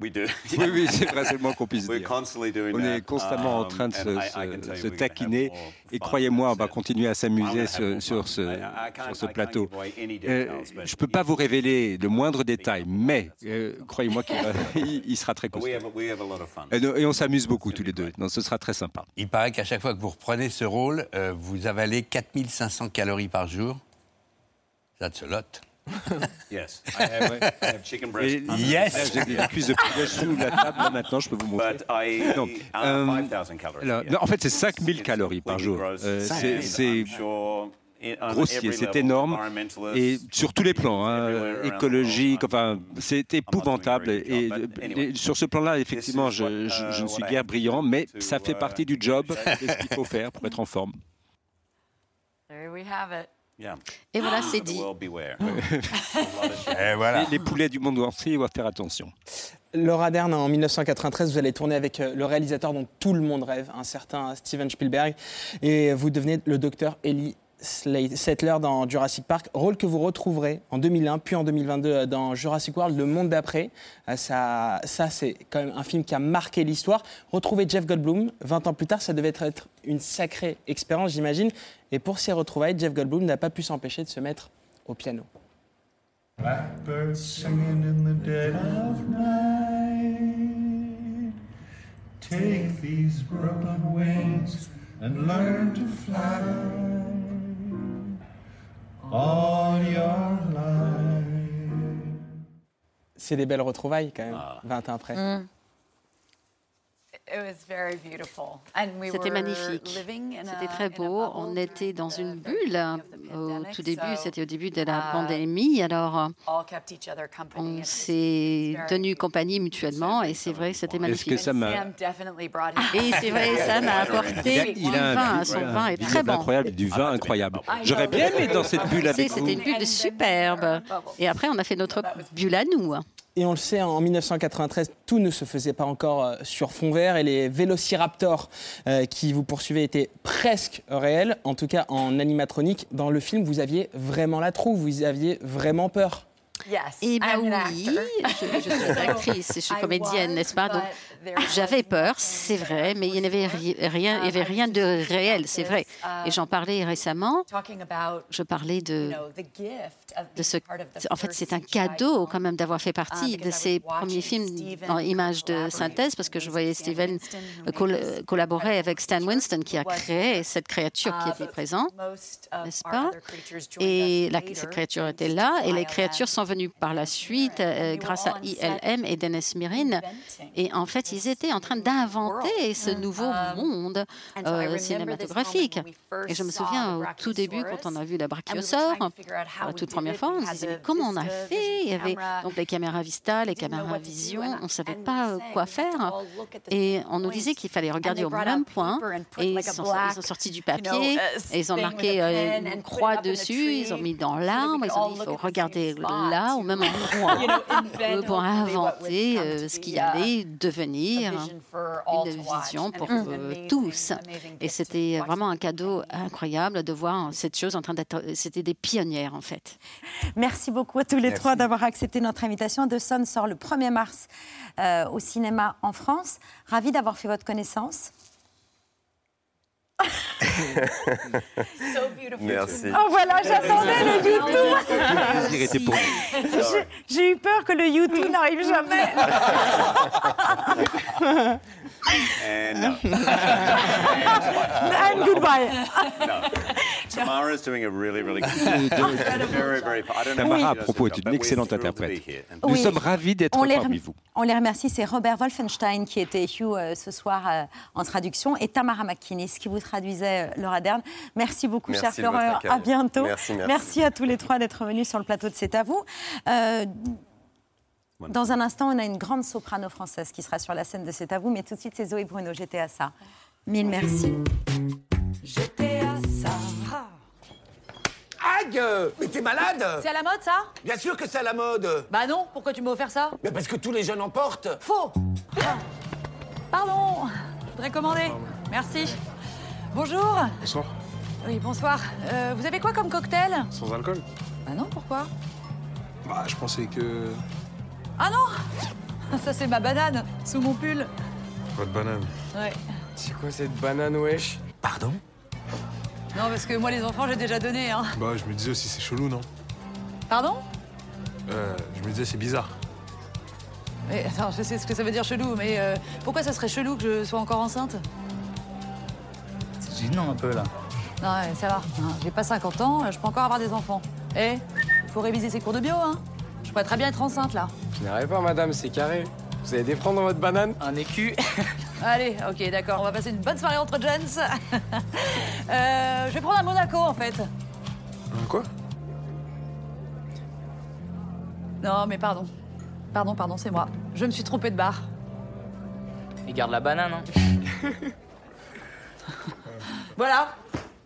We do. <laughs> Oui, oui, c'est vrai, c'est le moins qu'on puisse dire. On est constamment en um, train de and se, taquiner. Et fun croyez-moi, on va continuer à s'amuser sur, ce, sur plateau. Euh, details, but je ne peux pas vous révéler le moindre détail, mais euh, croyez-moi qu'il <laughs> <laughs> sera très costaud. we have, we have a lot of fun. Et, no- et on s'amuse beaucoup tous les deux. Donc ce sera très sympa. Il paraît qu'à chaque fois que vous reprenez ce rôle, euh, vous avalez 4500 calories par jour. That's a lot. <laughs> Yes. I have, I have chicken breast. Et- Yes <laughs> J'ai des cuisses de poulet sous la table, là maintenant, je peux vous montrer. But I euh, uh, 5,000 calories. alors, non, en fait, c'est 5000 calories par jour. Euh, c'est- grossier, c'est énorme. Et sur tous les plans, hein, écologique, enfin, c'est épouvantable. Et, et sur ce plan-là, effectivement, je, je- je ne suis guère brillant, mais ça fait partie du job ce qu'il faut faire pour être en forme. There we have it. Et voilà, c'est dit. <laughs> Et voilà. Les, les poulets du monde entier doivent faire attention. Laura Dern, en 1993, vous allez tourner avec euh, le réalisateur dont tout le monde rêve, un certain Steven Spielberg, et vous devenez le docteur Ellie Slate- Settler dans Jurassic Park, rôle que vous retrouverez en 2001, puis en 2022 euh, dans Jurassic World, Le Monde d'après. Euh, Ça, ça c'est quand même un film qui a marqué l'histoire. Retrouver Jeff Goldblum 20 ans plus tard, ça devait être une sacrée expérience, j'imagine. Et pour ces retrouvailles, Jeff Goldblum n'a pas pu s'empêcher de se mettre au piano. Take these broken wings and learn to fly all your life. C'est des belles retrouvailles quand même, 20 ans après. Mm. It was very beautiful. And we C'était were magnifique. living in C'était très beau. On était dans une bulle au tout début. C'était au début de la uh, pandémie. Alors, all kept each other company. on s'est tenu compagnie mutuellement et c'est vrai, c'était magnifique. que ça m'a- Et c'est vrai, Sam a apporté du Il a un vin. Son vin est très bon. incroyable, du vin incroyable. J'aurais bien aimé être dans cette bulle avec vous. C'était une bulle superbe. Et après, on a fait notre bulle à nous. Et on le sait, en 1993, tout ne se faisait pas encore euh, sur fond vert et les vélociraptors euh, qui vous poursuivaient étaient presque réels, en tout cas en animatronique. Dans le film, vous aviez vraiment la trouille, vous aviez vraiment peur. Eh bien oui, je, je suis <laughs> actrice, je suis comédienne, n'est-ce pas? Donc j'avais peur, c'est vrai, mais il n'y avait ri- rien, il y avait rien de réel, c'est vrai. Et j'en parlais récemment. Je parlais de, de ce. En fait, c'est un cadeau quand même d'avoir fait partie de ces premiers films en images de synthèse, parce que je voyais Steven col- collaborer avec Stan Winston, qui a créé cette créature qui était présente, n'est-ce pas? Et cette créature était là, et les créatures sont venues par la suite euh, grâce à ILM et Dennis Mirin. Et en fait, ils étaient en train d'inventer ce nouveau monde euh, cinématographique. Et je me souviens au tout début, quand on a vu la brachiosaure, la toute première fois, on se disait mais comment on a fait? Il y avait donc les caméras Vista, les caméras Vision, on ne savait pas quoi faire. Et on nous disait qu'il fallait regarder au même point. Et ils sont, ils ont sorti du papier, et ils ont marqué euh, une croix dessus, ils ont mis dans l'arbre, ils ont dit il faut regarder là, au même <laughs> euh, pour inventer ce qui allait devenir une vision pour euh, tous. Et c'était vraiment un cadeau incroyable de voir cette chose en train d'être. C'était des pionnières en fait. Merci beaucoup à tous les Merci. trois d'avoir accepté notre invitation. The Sun sort le 1er mars euh, au cinéma en France. Ravi d'avoir fait votre connaissance. Merci. Oh voilà, j'attendais le YouTube. J'ai eu peur que le YouTube n'arrive jamais. <laughs> And <laughs> no. And goodbye. no. Tamara's doing a really, really good Very, very I don't know Tamara, à propos, est une excellente interprète. Nous Oui. sommes ravis d'être parmi vous. on les remercie. C'est Robert Wolfenstein qui était Hugh euh, ce soir euh, en traduction et Tamara McKinney qui vous traduisait euh, Laura Dern. Merci beaucoup, Merci cher Florent. À bientôt. Merci, merci. à tous les trois d'être venus sur le plateau de C'est à vous. Dans un instant, on a une grande soprano française qui sera sur la scène de C'est à vous, mais tout de suite, c'est Zoé Bruno. J'étais à ça. Mille merci. J'étais à ça. Aïe Mais t'es malade C'est à la mode, ça? Bien sûr que c'est à la mode Bah non, pourquoi tu m'as offert ça? Mais parce que tous les jeunes en portent Faux Ah. Pardon Je voudrais commander. Merci. Bonjour Bonsoir. Oui, bonsoir. Euh, vous avez quoi comme cocktail? Sans alcool Bah non, pourquoi? Bah, je pensais que. Ah non <laughs> Ça, c'est ma banane, sous mon pull. Votre banane. Ouais. C'est quoi cette banane, wesh? Pardon? Non, parce que moi, les enfants, j'ai déjà donné, hein. Bah, je me disais aussi, c'est chelou, non? Pardon? Euh, je me disais, c'est bizarre. Mais attends, je sais ce que ça veut dire chelou, mais euh, pourquoi ça serait chelou que je sois encore enceinte? C'est gênant un peu là. Non, ouais, ça va. hein, J'ai pas 50 ans, je peux encore avoir des enfants. Eh, faut réviser ses cours de bio, hein. Je pourrais très bien être enceinte, là. Je n'arrive pas, madame, c'est carré. Vous francs dans votre banane Un écu. <laughs> Allez, ok, d'accord, on va passer une bonne soirée entre gens. <laughs> Euh, je vais prendre un Monaco, en fait. Quoi? Non, mais pardon. Pardon, pardon, c'est moi. Je me suis trompée de bar. Et garde la banane, hein. <laughs> Voilà.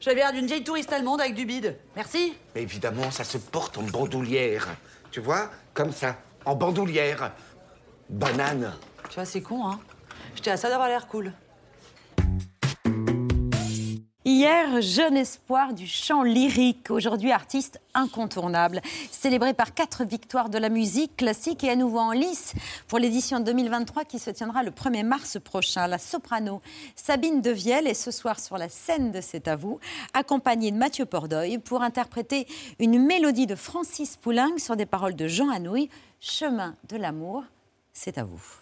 J'avais l'air d'une vieille touriste allemande avec du bide. Merci. Mais évidemment, ça se porte en bandoulière. Tu vois Comme ça, en bandoulière. Banane. Tu vois, c'est con, hein. J'étais à ça d'avoir l'air cool. Hier, jeune espoir du chant lyrique, aujourd'hui artiste incontournable, célébré par quatre victoires de la musique classique et à nouveau en lice pour l'édition 2023 qui se tiendra le 1er mars prochain. La soprano Sabine Devielle est ce soir sur la scène de C'est à vous, accompagnée de Mathieu Pordeuil pour interpréter une mélodie de Francis Poulenc sur des paroles de Jean Anouilh, Chemin de l'amour, c'est à vous.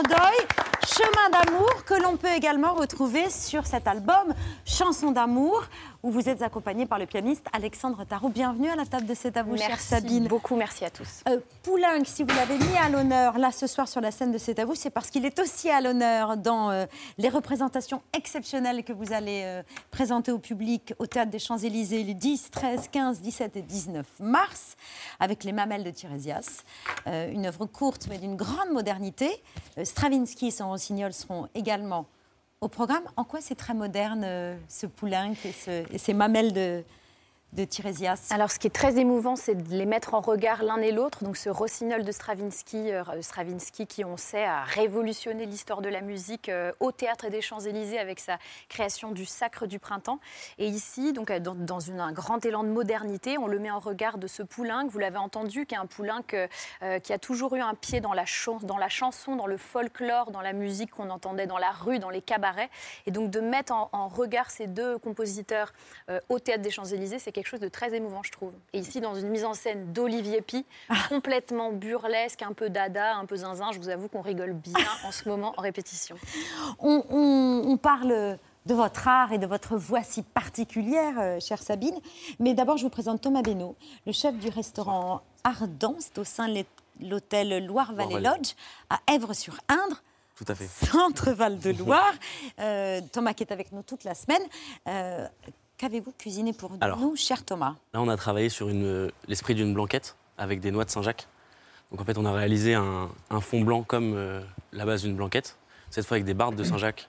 Chemin d'amour que l'on peut également retrouver sur cet album Chanson d'amour où vous êtes accompagnée par le pianiste Alexandre Tarot. Bienvenue à la table de C'est à vous, chère Merci Sabine. beaucoup, merci à tous. Euh, Poulenc, si vous l'avez mis à l'honneur là ce soir sur la scène de C'est à vous, c'est parce qu'il est aussi à l'honneur dans euh, les représentations exceptionnelles que vous allez euh, présenter au public au Théâtre des Champs-Élysées les 10, 13, 15, 17 et 19 mars avec Les Mamelles de Tirésias. Euh, une œuvre courte mais d'une grande modernité. Stravinsky et son rossignol seront également au programme. En quoi c'est très moderne euh, ce Poulenc et, ce- et ces Mamelles de, de Alors, ce qui est très émouvant, c'est de les mettre en regard l'un et l'autre. Donc, ce rossignol de Stravinsky, euh, Stravinsky, qui, on sait, a révolutionné l'histoire de la musique euh, au théâtre des Champs-Élysées avec sa création du Sacre du Printemps. Et ici, donc, euh, dans, un grand élan de modernité, on le met en regard de ce Poulenc. Vous l'avez entendu, qui est un Poulenc euh, euh, qui a toujours eu un pied dans la, chanson, dans le folklore, dans la musique qu'on entendait dans la rue, dans les cabarets. Et donc, de mettre en, regard ces deux compositeurs euh, au théâtre des Champs-Élysées, c'est quelque chose de très émouvant, je trouve. Et ici, dans une mise en scène d'Olivier Pi, complètement burlesque, un peu dada, un peu zinzin, je vous avoue qu'on rigole bien <laughs> en ce moment en répétition. on, on- on parle de votre art et de votre voix si particulière, euh, chère Sabine. Mais d'abord, je vous présente Thomas Benoît, le chef du restaurant Ardent, c'est au sein de l'hôtel Loire-Vallée. Lodge, à Èvres-sur-Indre, Tout à fait. centre Val-de-Loire. <laughs> Euh, Thomas qui est avec nous toute la semaine. Euh, Qu'avez-vous cuisiné pour Alors. nous, cher Thomas? Là, on a travaillé sur euh, l'esprit d'une blanquette avec des noix de Saint-Jacques. Donc en fait, on a réalisé un, un fond blanc comme euh, la base d'une blanquette, cette fois avec des bardes de Saint-Jacques,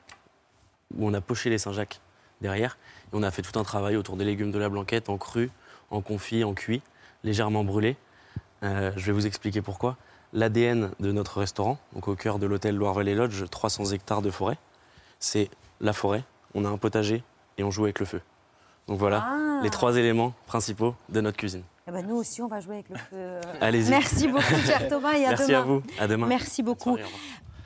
où on a poché les Saint-Jacques derrière. Et on a fait tout un travail autour des légumes de la blanquette, en cru, en confit, en cuit, légèrement brûlé. Euh, je vais vous expliquer pourquoi. L'ADN de notre restaurant, donc au cœur de l'hôtel Loire-Vallée Lodge, 300 hectares de forêt, c'est la forêt. On a un potager et on joue avec le feu. Donc voilà Ah. les trois éléments principaux de notre cuisine. Eh ben, nous aussi, on va jouer avec le feu. <laughs> Allez-y. Merci beaucoup, cher Thomas, et à Merci demain. à vous. À demain. Merci beaucoup.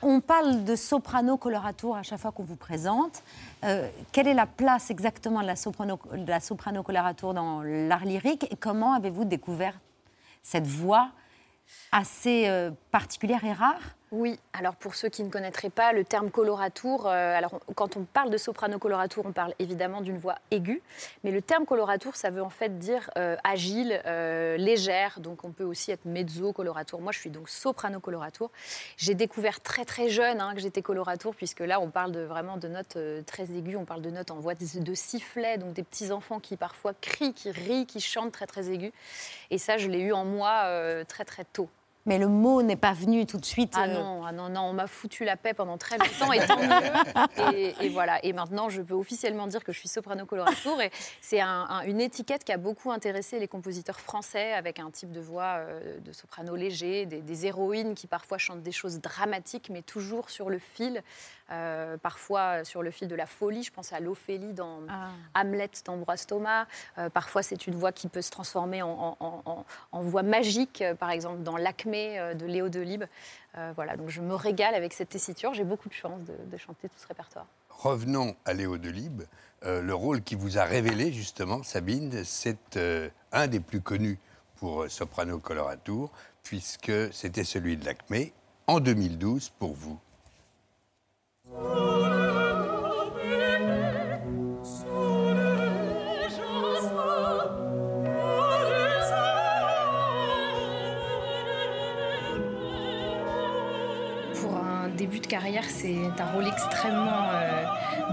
On parle de soprano coloratour à chaque fois qu'on vous présente. Euh, quelle est la place exactement de la soprano, de la soprano coloratour dans l'art lyrique et comment avez-vous découvert cette voix assez euh, particulière et rare? Oui, alors pour ceux qui ne connaîtraient pas le terme coloratour, euh, alors quand on parle de soprano coloratour, on parle évidemment d'une voix aiguë, mais le terme coloratour, ça veut en fait dire euh, agile, euh, légère, donc on peut aussi être mezzo coloratour. Moi, je suis donc soprano coloratour. J'ai découvert très très jeune hein, que j'étais coloratour, puisque là, on parle de, vraiment de notes très aiguës, on parle de notes en voix de, de sifflet, donc des petits enfants qui parfois crient, qui rient, qui chantent très très aigus. Et ça, je l'ai eu en moi très très tôt. Mais le mot n'est pas venu tout de suite. Ah euh, non, ah non, non, on m'a foutu la paix pendant très longtemps et tant mieux. <laughs> Et, et voilà. Et maintenant, je peux officiellement dire que je suis soprano coloratour. Et c'est un- un- une étiquette qui a beaucoup intéressé les compositeurs français avec un type de voix euh, de soprano léger, des, des héroïnes qui parfois chantent des choses dramatiques, mais toujours sur le fil, euh, parfois sur le fil de la folie. Je pense à l'Ophélie dans Hamlet d'Ambroise Thomas. Parfois, c'est une voix qui peut se transformer en, en- en- en- en voix magique, par exemple dans L'Acmé euh, de Léo Delibes. Euh, voilà, donc je me régale avec cette tessiture. J'ai beaucoup de chance de, chanter tout ce répertoire. Revenons à Léo Delibes. Euh, le rôle qui vous a révélé, justement, Sabine, c'est un des plus connus pour Soprano Coloratour, puisque c'était celui de l'Acmé en 2012 pour vous. Début de carrière, c'est un rôle extrêmement euh,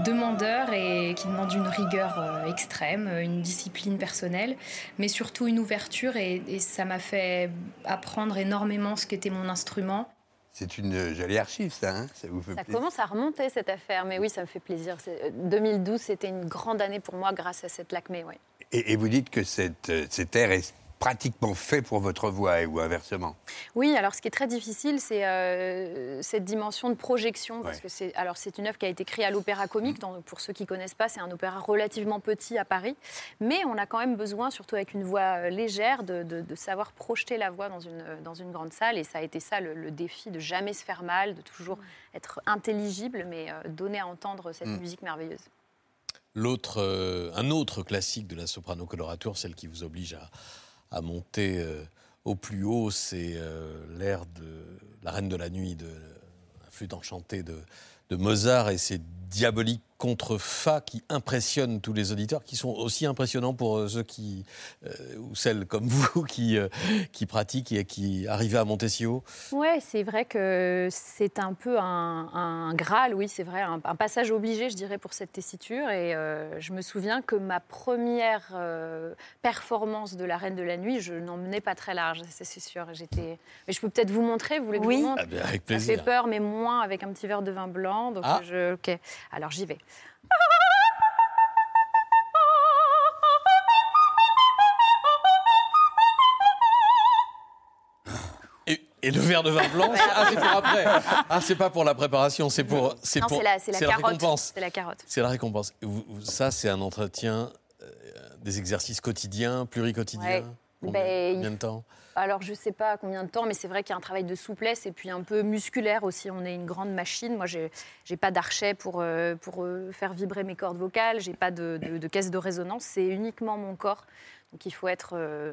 demandeur et qui demande une rigueur euh, extrême, une discipline personnelle, mais surtout une ouverture et, et ça m'a fait apprendre énormément ce qu'était mon instrument. C'est une euh, jolie archive, ça, hein Ça vous fait Ça plaisir commence à remonter cette affaire, mais oui, ça me fait plaisir. C'est- euh, 2012, c'était une grande année pour moi grâce à cette Lacmé. Ouais. et, et vous dites que cette, euh, cet air est pratiquement fait pour votre voix, et- ou inversement. Oui, alors ce qui est très difficile, c'est euh, cette dimension de projection, parce Ouais. que c'est alors c'est une œuvre qui a été créée à l'Opéra Comique. dans- pour ceux qui connaissent pas, c'est un opéra relativement petit à Paris, mais on a quand même besoin, surtout avec une voix euh, légère, de, de- de savoir projeter la voix dans une euh, dans une grande salle. Et ça a été ça le, le défi de jamais se faire mal, de toujours être intelligible, mais euh, donner à entendre cette Mm. musique merveilleuse. L'autre, euh, un autre classique de la soprano coloratour, celle qui vous oblige à, à monter euh, au plus haut, c'est euh, l'air de La Reine de la Nuit, de la flûte enchantée de, Mozart. Et ses diaboliques contre fa qui impressionnent tous les auditeurs, qui sont aussi impressionnants pour euh, ceux qui, euh, ou celles comme <laughs> vous, qui, euh, qui pratiquent et qui arrivent à monter si haut. Ouais, c'est vrai que c'est un peu un, un graal, oui, c'est vrai, un, un passage obligé, je dirais, pour cette tessiture. Et euh, je me souviens que ma première euh, performance de La Reine de la Nuit, je n'emmenais pas très large, ça, c'est sûr. J'étais, mais je peux peut-être vous montrer. Vous voulez que Oui. je vous montre? Ah ben, avec Ça plaisir. fait peur, mais moins avec un petit verre de vin blanc. Donc Ah. je, ok. Alors j'y vais. Et, le verre de vin blanc, c'est- ah, c'est pour après. Ah, c'est pas pour la préparation, c'est pour, c'est pour, c'est la, c'est la carotte. récompense. C'est la carotte. C'est la récompense. Vous- vous- ça, c'est un entretien, euh, des exercices quotidiens, pluriquotidiens. Ouais. Combien, Ben, combien de temps? Alors, je ne sais pas combien de temps, mais c'est vrai qu'il y a un travail de souplesse et puis un peu musculaire aussi. On est une grande machine. Moi, je n'ai pas d'archet pour, euh, pour euh, faire vibrer mes cordes vocales. Je n'ai pas de, de- de caisse de résonance. C'est uniquement mon corps. Donc, il faut être, euh,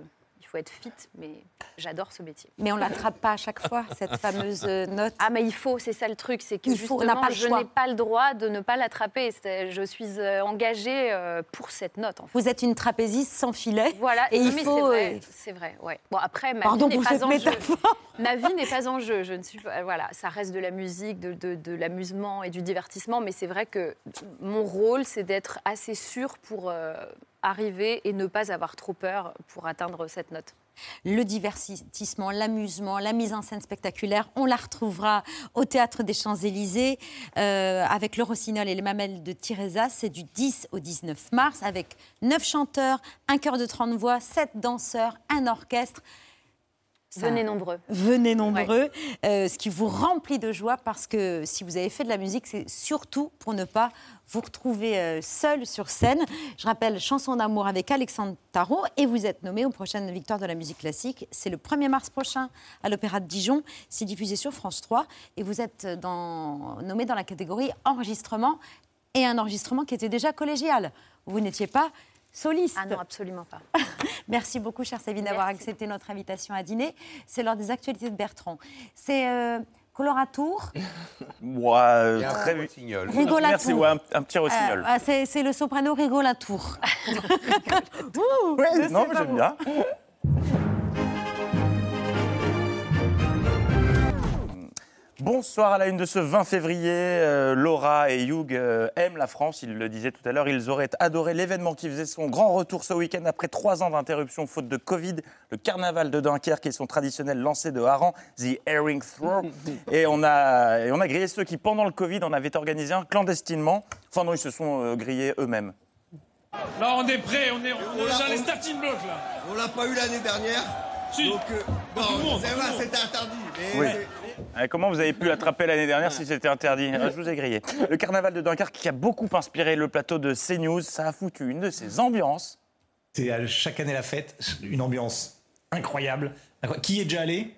faut être fit, mais j'adore ce métier. Mais on l'attrape pas à chaque fois, cette <laughs> fameuse euh, note. Ah, mais il faut, c'est ça le truc, c'est que Il faut, on pas je n'ai pas le droit de ne pas l'attraper. Je suis euh, engagée euh, pour cette note. En fait. Vous êtes une trapéziste sans filet. Voilà, Et non, il faut, c'est vrai, vrai, ouais. Bon après, ma Pardon vie n'est pas en jeu. métaphore. <laughs> Ma vie n'est pas en jeu. Je ne suis pas, voilà, ça reste de la musique, de, de- de l'amusement et du divertissement, mais c'est vrai que mon rôle, c'est d'être assez sûr pour euh, arriver et ne pas avoir trop peur pour atteindre cette note. Le divertissement, l'amusement, la mise en scène spectaculaire, on la retrouvera au Théâtre des Champs-Élysées euh, avec le Rossignol et les Mamelles de Thérèse. C'est du 10 au 19 mars avec 9 chanteurs, un chœur de 30 voix, 7 danseurs, un orchestre. Ça- Venez nombreux. Venez nombreux, euh, ce qui vous remplit de joie parce que si vous avez fait de la musique, c'est surtout pour ne pas vous retrouver euh, seul sur scène. Je rappelle Chanson d'amour avec Alexandre Tarot et vous êtes nommé aux prochaines victoires de la musique classique. C'est le 1er mars prochain à l'Opéra de Dijon. C'est diffusé sur France 3 et vous êtes dans, nommé dans la catégorie enregistrement et un enregistrement qui était déjà collégial. Vous n'étiez pas soliste. Ah non, absolument pas. <laughs> Merci beaucoup, chère Sabine, d'avoir accepté notre invitation à dîner. C'est l'heure des actualités de Bertrand. C'est euh, Coloratour. Moi, <laughs> euh, très rossignol. Rigolatour. Merci, ouais, un, un petit rossignol. Euh, ah, c'est c'est le soprano Rigolatour. <laughs> Ouh, Ouais, je non, mais j'aime bien. Bonsoir à la une de ce 20 février. Euh, Laura et Hugh euh, aiment la France, ils le disaient tout à l'heure. Ils auraient adoré l'événement qui faisait son grand retour ce week-end après trois ans d'interruption faute de Covid. Le carnaval de Dunkerque et son traditionnel lancer de hareng, The Herring Throw. <laughs> Et on, a, et on a grillé ceux qui, pendant le Covid, en avaient organisé un clandestinement. Enfin non, ils se sont euh, grillés eux-mêmes. Là, on est prêt, on est, on les starting blocks là. On l'a pas eu l'année dernière. Si. Donc, euh, monde, c'est vrai, c'était interdit. Mais Oui. Euh, Comment vous avez pu l'attraper l'année dernière si c'était interdit Ah, Je vous ai grillé. Le carnaval de Dunkerque qui a beaucoup inspiré le plateau de CNews, ça a foutu une de ses ambiances. C'est à chaque année la fête, une ambiance. Incroyable. Qui est déjà allé?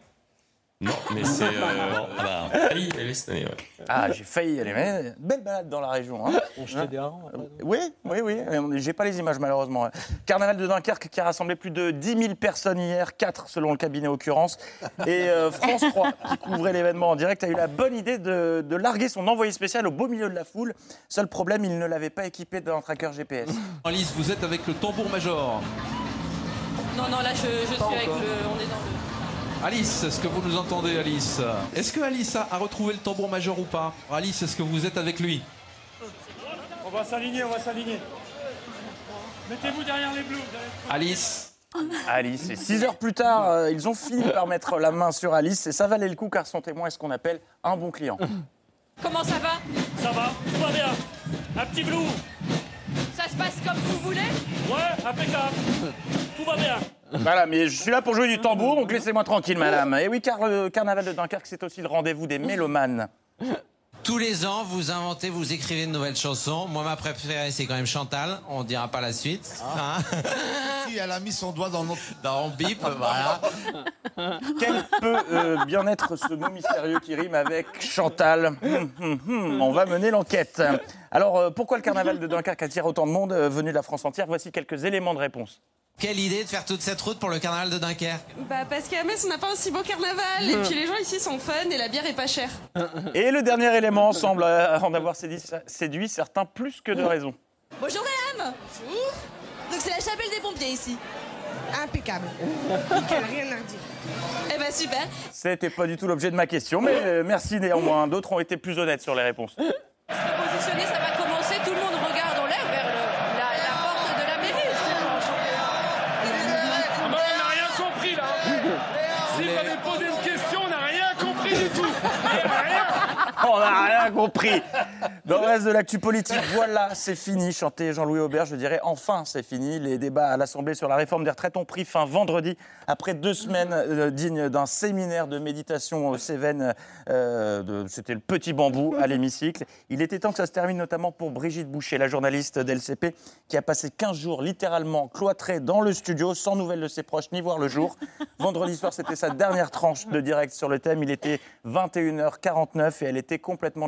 Non, mais c'est. euh, <laughs> Bon, ah bah, Ali, elle est cette année, ouais. Ah, j'ai failli y aller. mais Belle balade dans la région. Hein. On jetait des harengs, Oui, oui, oui. J'ai pas les images malheureusement. Carnaval de Dunkerque qui a rassemblé plus de 10 000 personnes hier, 4 selon le cabinet occurrence. Et euh, France 3, qui couvrait l'événement en direct, a eu la bonne idée de, de larguer son envoyé spécial au beau milieu de la foule. Seul problème, il ne l'avait pas équipé d'un tracker GPS. Alice, vous êtes avec le tambour-major. Non, non, là, je, je suis avec le. On est dans le. Alice, est-ce que vous nous entendez, Alice? Est-ce que Alice a, a retrouvé le tambour-major ou pas? Alice, est-ce que vous êtes avec lui? On va s'aligner, on va s'aligner. Mettez-vous derrière les bleus. Alice Alice, et 6 heures plus tard, euh, ils ont fini par mettre la main sur Alice et ça valait le coup car son témoin est ce qu'on appelle un bon client. Comment ça va? Ça va, tout va bien. Un petit blue. Ça se passe comme vous voulez? Ouais, impeccable. Tout va bien. Voilà, mais je suis là pour jouer du tambour, donc laissez-moi tranquille, madame. Et oui, car le carnaval de Dunkerque, c'est aussi le rendez-vous des mélomanes. Tous les ans, vous inventez, vous écrivez de nouvelles chansons. Moi, ma préférée, c'est quand même Chantal. On dira pas la suite. Hein <laughs> Si elle a mis son doigt dans notre. Dans bip, <laughs> voilà. Quel peut euh, bien être ce mot mystérieux qui rime avec Chantal? Hum, hum, hum, On va mener l'enquête. Alors, euh, pourquoi le carnaval de Dunkerque attire autant de monde euh, venu de la France entière? Voici quelques éléments de réponse. Quelle idée de faire toute cette route pour le carnaval de Dunkerque? Bah parce qu'à Metz on n'a pas un si beau carnaval et puis les gens ici sont fun et la bière est pas chère. <laughs> Et le dernier élément semble euh, en avoir séduit, séduit certains plus que de raison. Bonjour madame Bonjour Donc c'est la chapelle des pompiers ici. Impeccable. <laughs> Nickel, rien à dire. Eh bah super. C'était pas du tout l'objet de ma question, mais euh, merci néanmoins. D'autres ont été plus honnêtes sur les réponses. <laughs> Positionné, ça va commencer. Tout le monde regarde en l'air vers le- la, la porte de la mairie. Ah bah, on n'a rien compris là. Si vous m'avez posé une question, on n'a rien compris du tout. Eh, rien. On n'a rien compris. Dans le reste de l'actu politique, voilà, c'est fini. Chanter Jean-Louis Aubert, je dirais enfin, c'est fini. Les débats à l'Assemblée sur la réforme des retraites ont pris fin vendredi, après deux semaines euh, dignes d'un séminaire de méditation aux Cévennes. euh, C'était le petit bambou à l'hémicycle. Il était temps que ça se termine, notamment pour Brigitte Boucher, la journaliste d'LCP, qui a passé 15 jours littéralement cloîtrée dans le studio, sans nouvelles de ses proches, ni voir le jour. Vendredi soir, c'était sa dernière tranche de direct sur le thème. Il était 21h49 et elle était complètement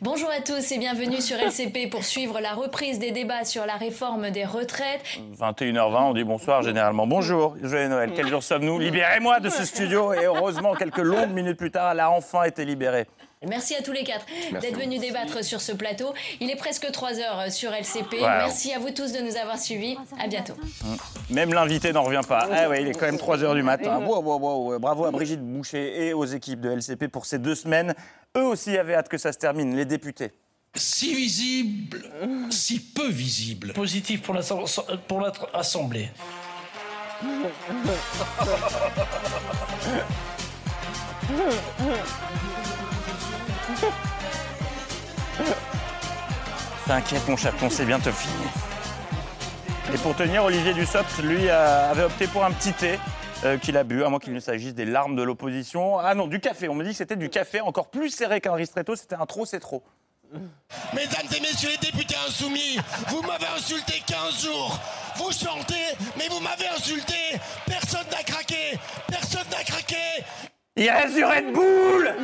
Bonjour à tous et bienvenue sur LCP pour suivre la reprise des débats sur la réforme des retraites. 21h20, on dit bonsoir généralement. Bonjour, joyeux Noël, quel jour sommes-nous Libérez-moi de ce studio Et heureusement, quelques longues minutes plus tard, elle a enfin été libérée. Merci à tous les quatre d'être venus débattre sur ce plateau. Il est presque 3 heures sur LCP. Merci à vous tous de nous avoir suivis. À bientôt. Même l'invité n'en revient pas. Ah ouais, il est quand même 3h du matin. Wow, wow, wow. Bravo à Brigitte Boucher et aux équipes de LCP pour ces deux semaines. Eux aussi avaient hâte que ça se termine, les députés. Si visible, si peu visible. Positif pour notre assemblée. T'inquiète mon chaton, c'est bientôt fini. Et pour tenir, Olivier Dussopt, lui, avait opté pour un petit thé euh, qu'il a bu, à moins qu'il ne s'agisse des larmes de l'opposition. Ah non, du café. On me dit que c'était du café encore plus serré qu'un ristretto. C'était un trop, c'est trop. Mesdames et messieurs les députés insoumis, vous m'avez insulté 15 jours. Vous chantez, mais vous m'avez insulté. Personne n'a craqué. Personne n'a craqué. Il reste du Red Bull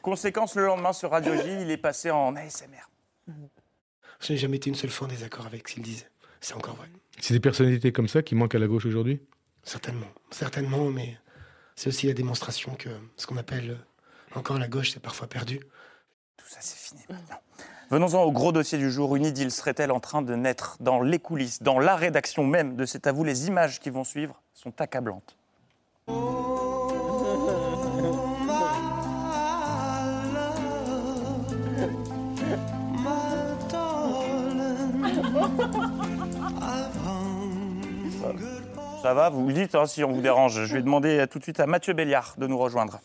Conséquence, le lendemain sur Radio J, il est passé en ASMR. Je n'ai jamais été une seule fois en désaccord avec ce qu'il disait. C'est encore vrai. C'est des personnalités comme ça qui manquent à la gauche aujourd'hui? Certainement, certainement, mais c'est aussi la démonstration que ce qu'on appelle encore la gauche, c'est parfois perdu. Tout ça, c'est fini maintenant. Venons-en au gros dossier du jour. Une idylle serait-elle en train de naître dans les coulisses, dans la rédaction même de cet avou Les images qui vont suivre sont accablantes. <laughs> Ça va, vous dites hein, si on vous dérange. Je vais demander tout de suite à Mathieu Béliard de nous rejoindre.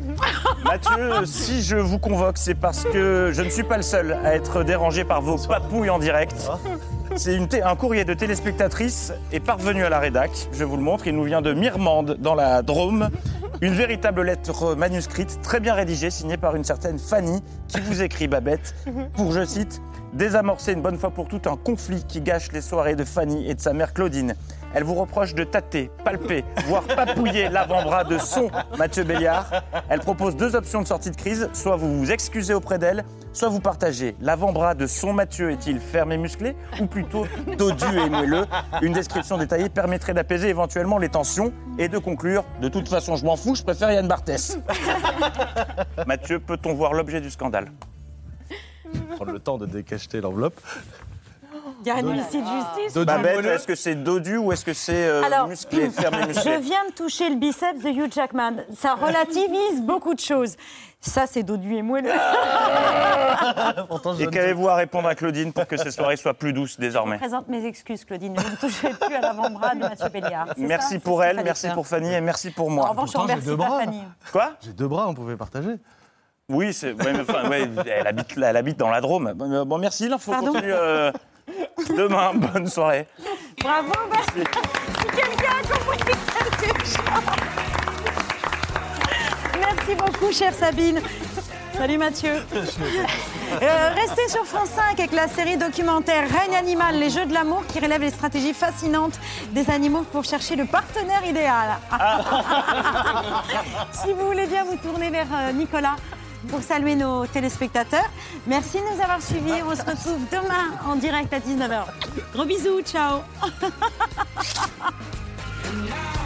<laughs> Mathieu, si je vous convoque, c'est parce que je ne suis pas le seul à être dérangé par vos papouilles en direct. C'est un courrier de téléspectatrice est parvenu à la rédac. Je vous le montre, il nous vient de Mirmande, dans la Drôme. Une véritable lettre manuscrite, très bien rédigée, signée par une certaine Fanny, qui vous écrit, Babette, pour, je cite, désamorcer une bonne fois pour toutes un conflit qui gâche les soirées de Fanny et de sa mère Claudine. Elle vous reproche de tâter, palper, voire <laughs> papouiller l'avant-bras de son Mathieu Béliard. Elle propose deux options de sortie de crise. Soit vous vous excusez auprès d'elle, soit vous partagez. L'avant-bras de son Mathieu est-il ferme et musclé ou plutôt dodu et moelleux? Une description détaillée permettrait d'apaiser éventuellement les tensions et de conclure De toute façon, je m'en fous, je préfère Yann Barthès. <laughs> Mathieu, peut-on voir l'objet du scandale? Prendre le temps de décacheter l'enveloppe. Il y a un huissier de justice. Babette, est-ce que c'est dodu ou est-ce que c'est euh, Alors, <laughs> musclé, je viens de toucher le biceps de Hugh Jackman. Ça relativise <laughs> beaucoup de choses. Ça, c'est dodu et moelleux. <laughs> Et qu'avez-vous à répondre à Claudine pour que ces soirées soient plus douces Je désormais présente mes excuses, Claudine. Je ne toucherai plus à l'avant-bras de Mathieu Béliard. C'est Merci ça, pour elle, merci pour Fanny et merci pour moi. En revanche, on remercie pas Fanny. Quoi? J'ai deux bras, on pouvait partager. Oui, c'est, ouais, mais enfin, ouais, elle, habite, elle habite dans la Drôme. Bon, euh, Bon, merci, l'info Pardon continue euh, demain. <laughs> Bonne soirée. Bravo, merci. Si quelqu'un a compris quelque chose. Merci beaucoup, chère Sabine. Salut Mathieu. <laughs> Euh, restez sur France 5 avec la série documentaire Règne animal, les jeux de l'amour qui relève les stratégies fascinantes des animaux pour chercher le partenaire idéal. <laughs> si vous voulez bien vous tourner vers euh, Nicolas pour saluer nos téléspectateurs. Merci de nous avoir suivis. On se retrouve demain en direct à 19h. Gros bisous, ciao. <laughs>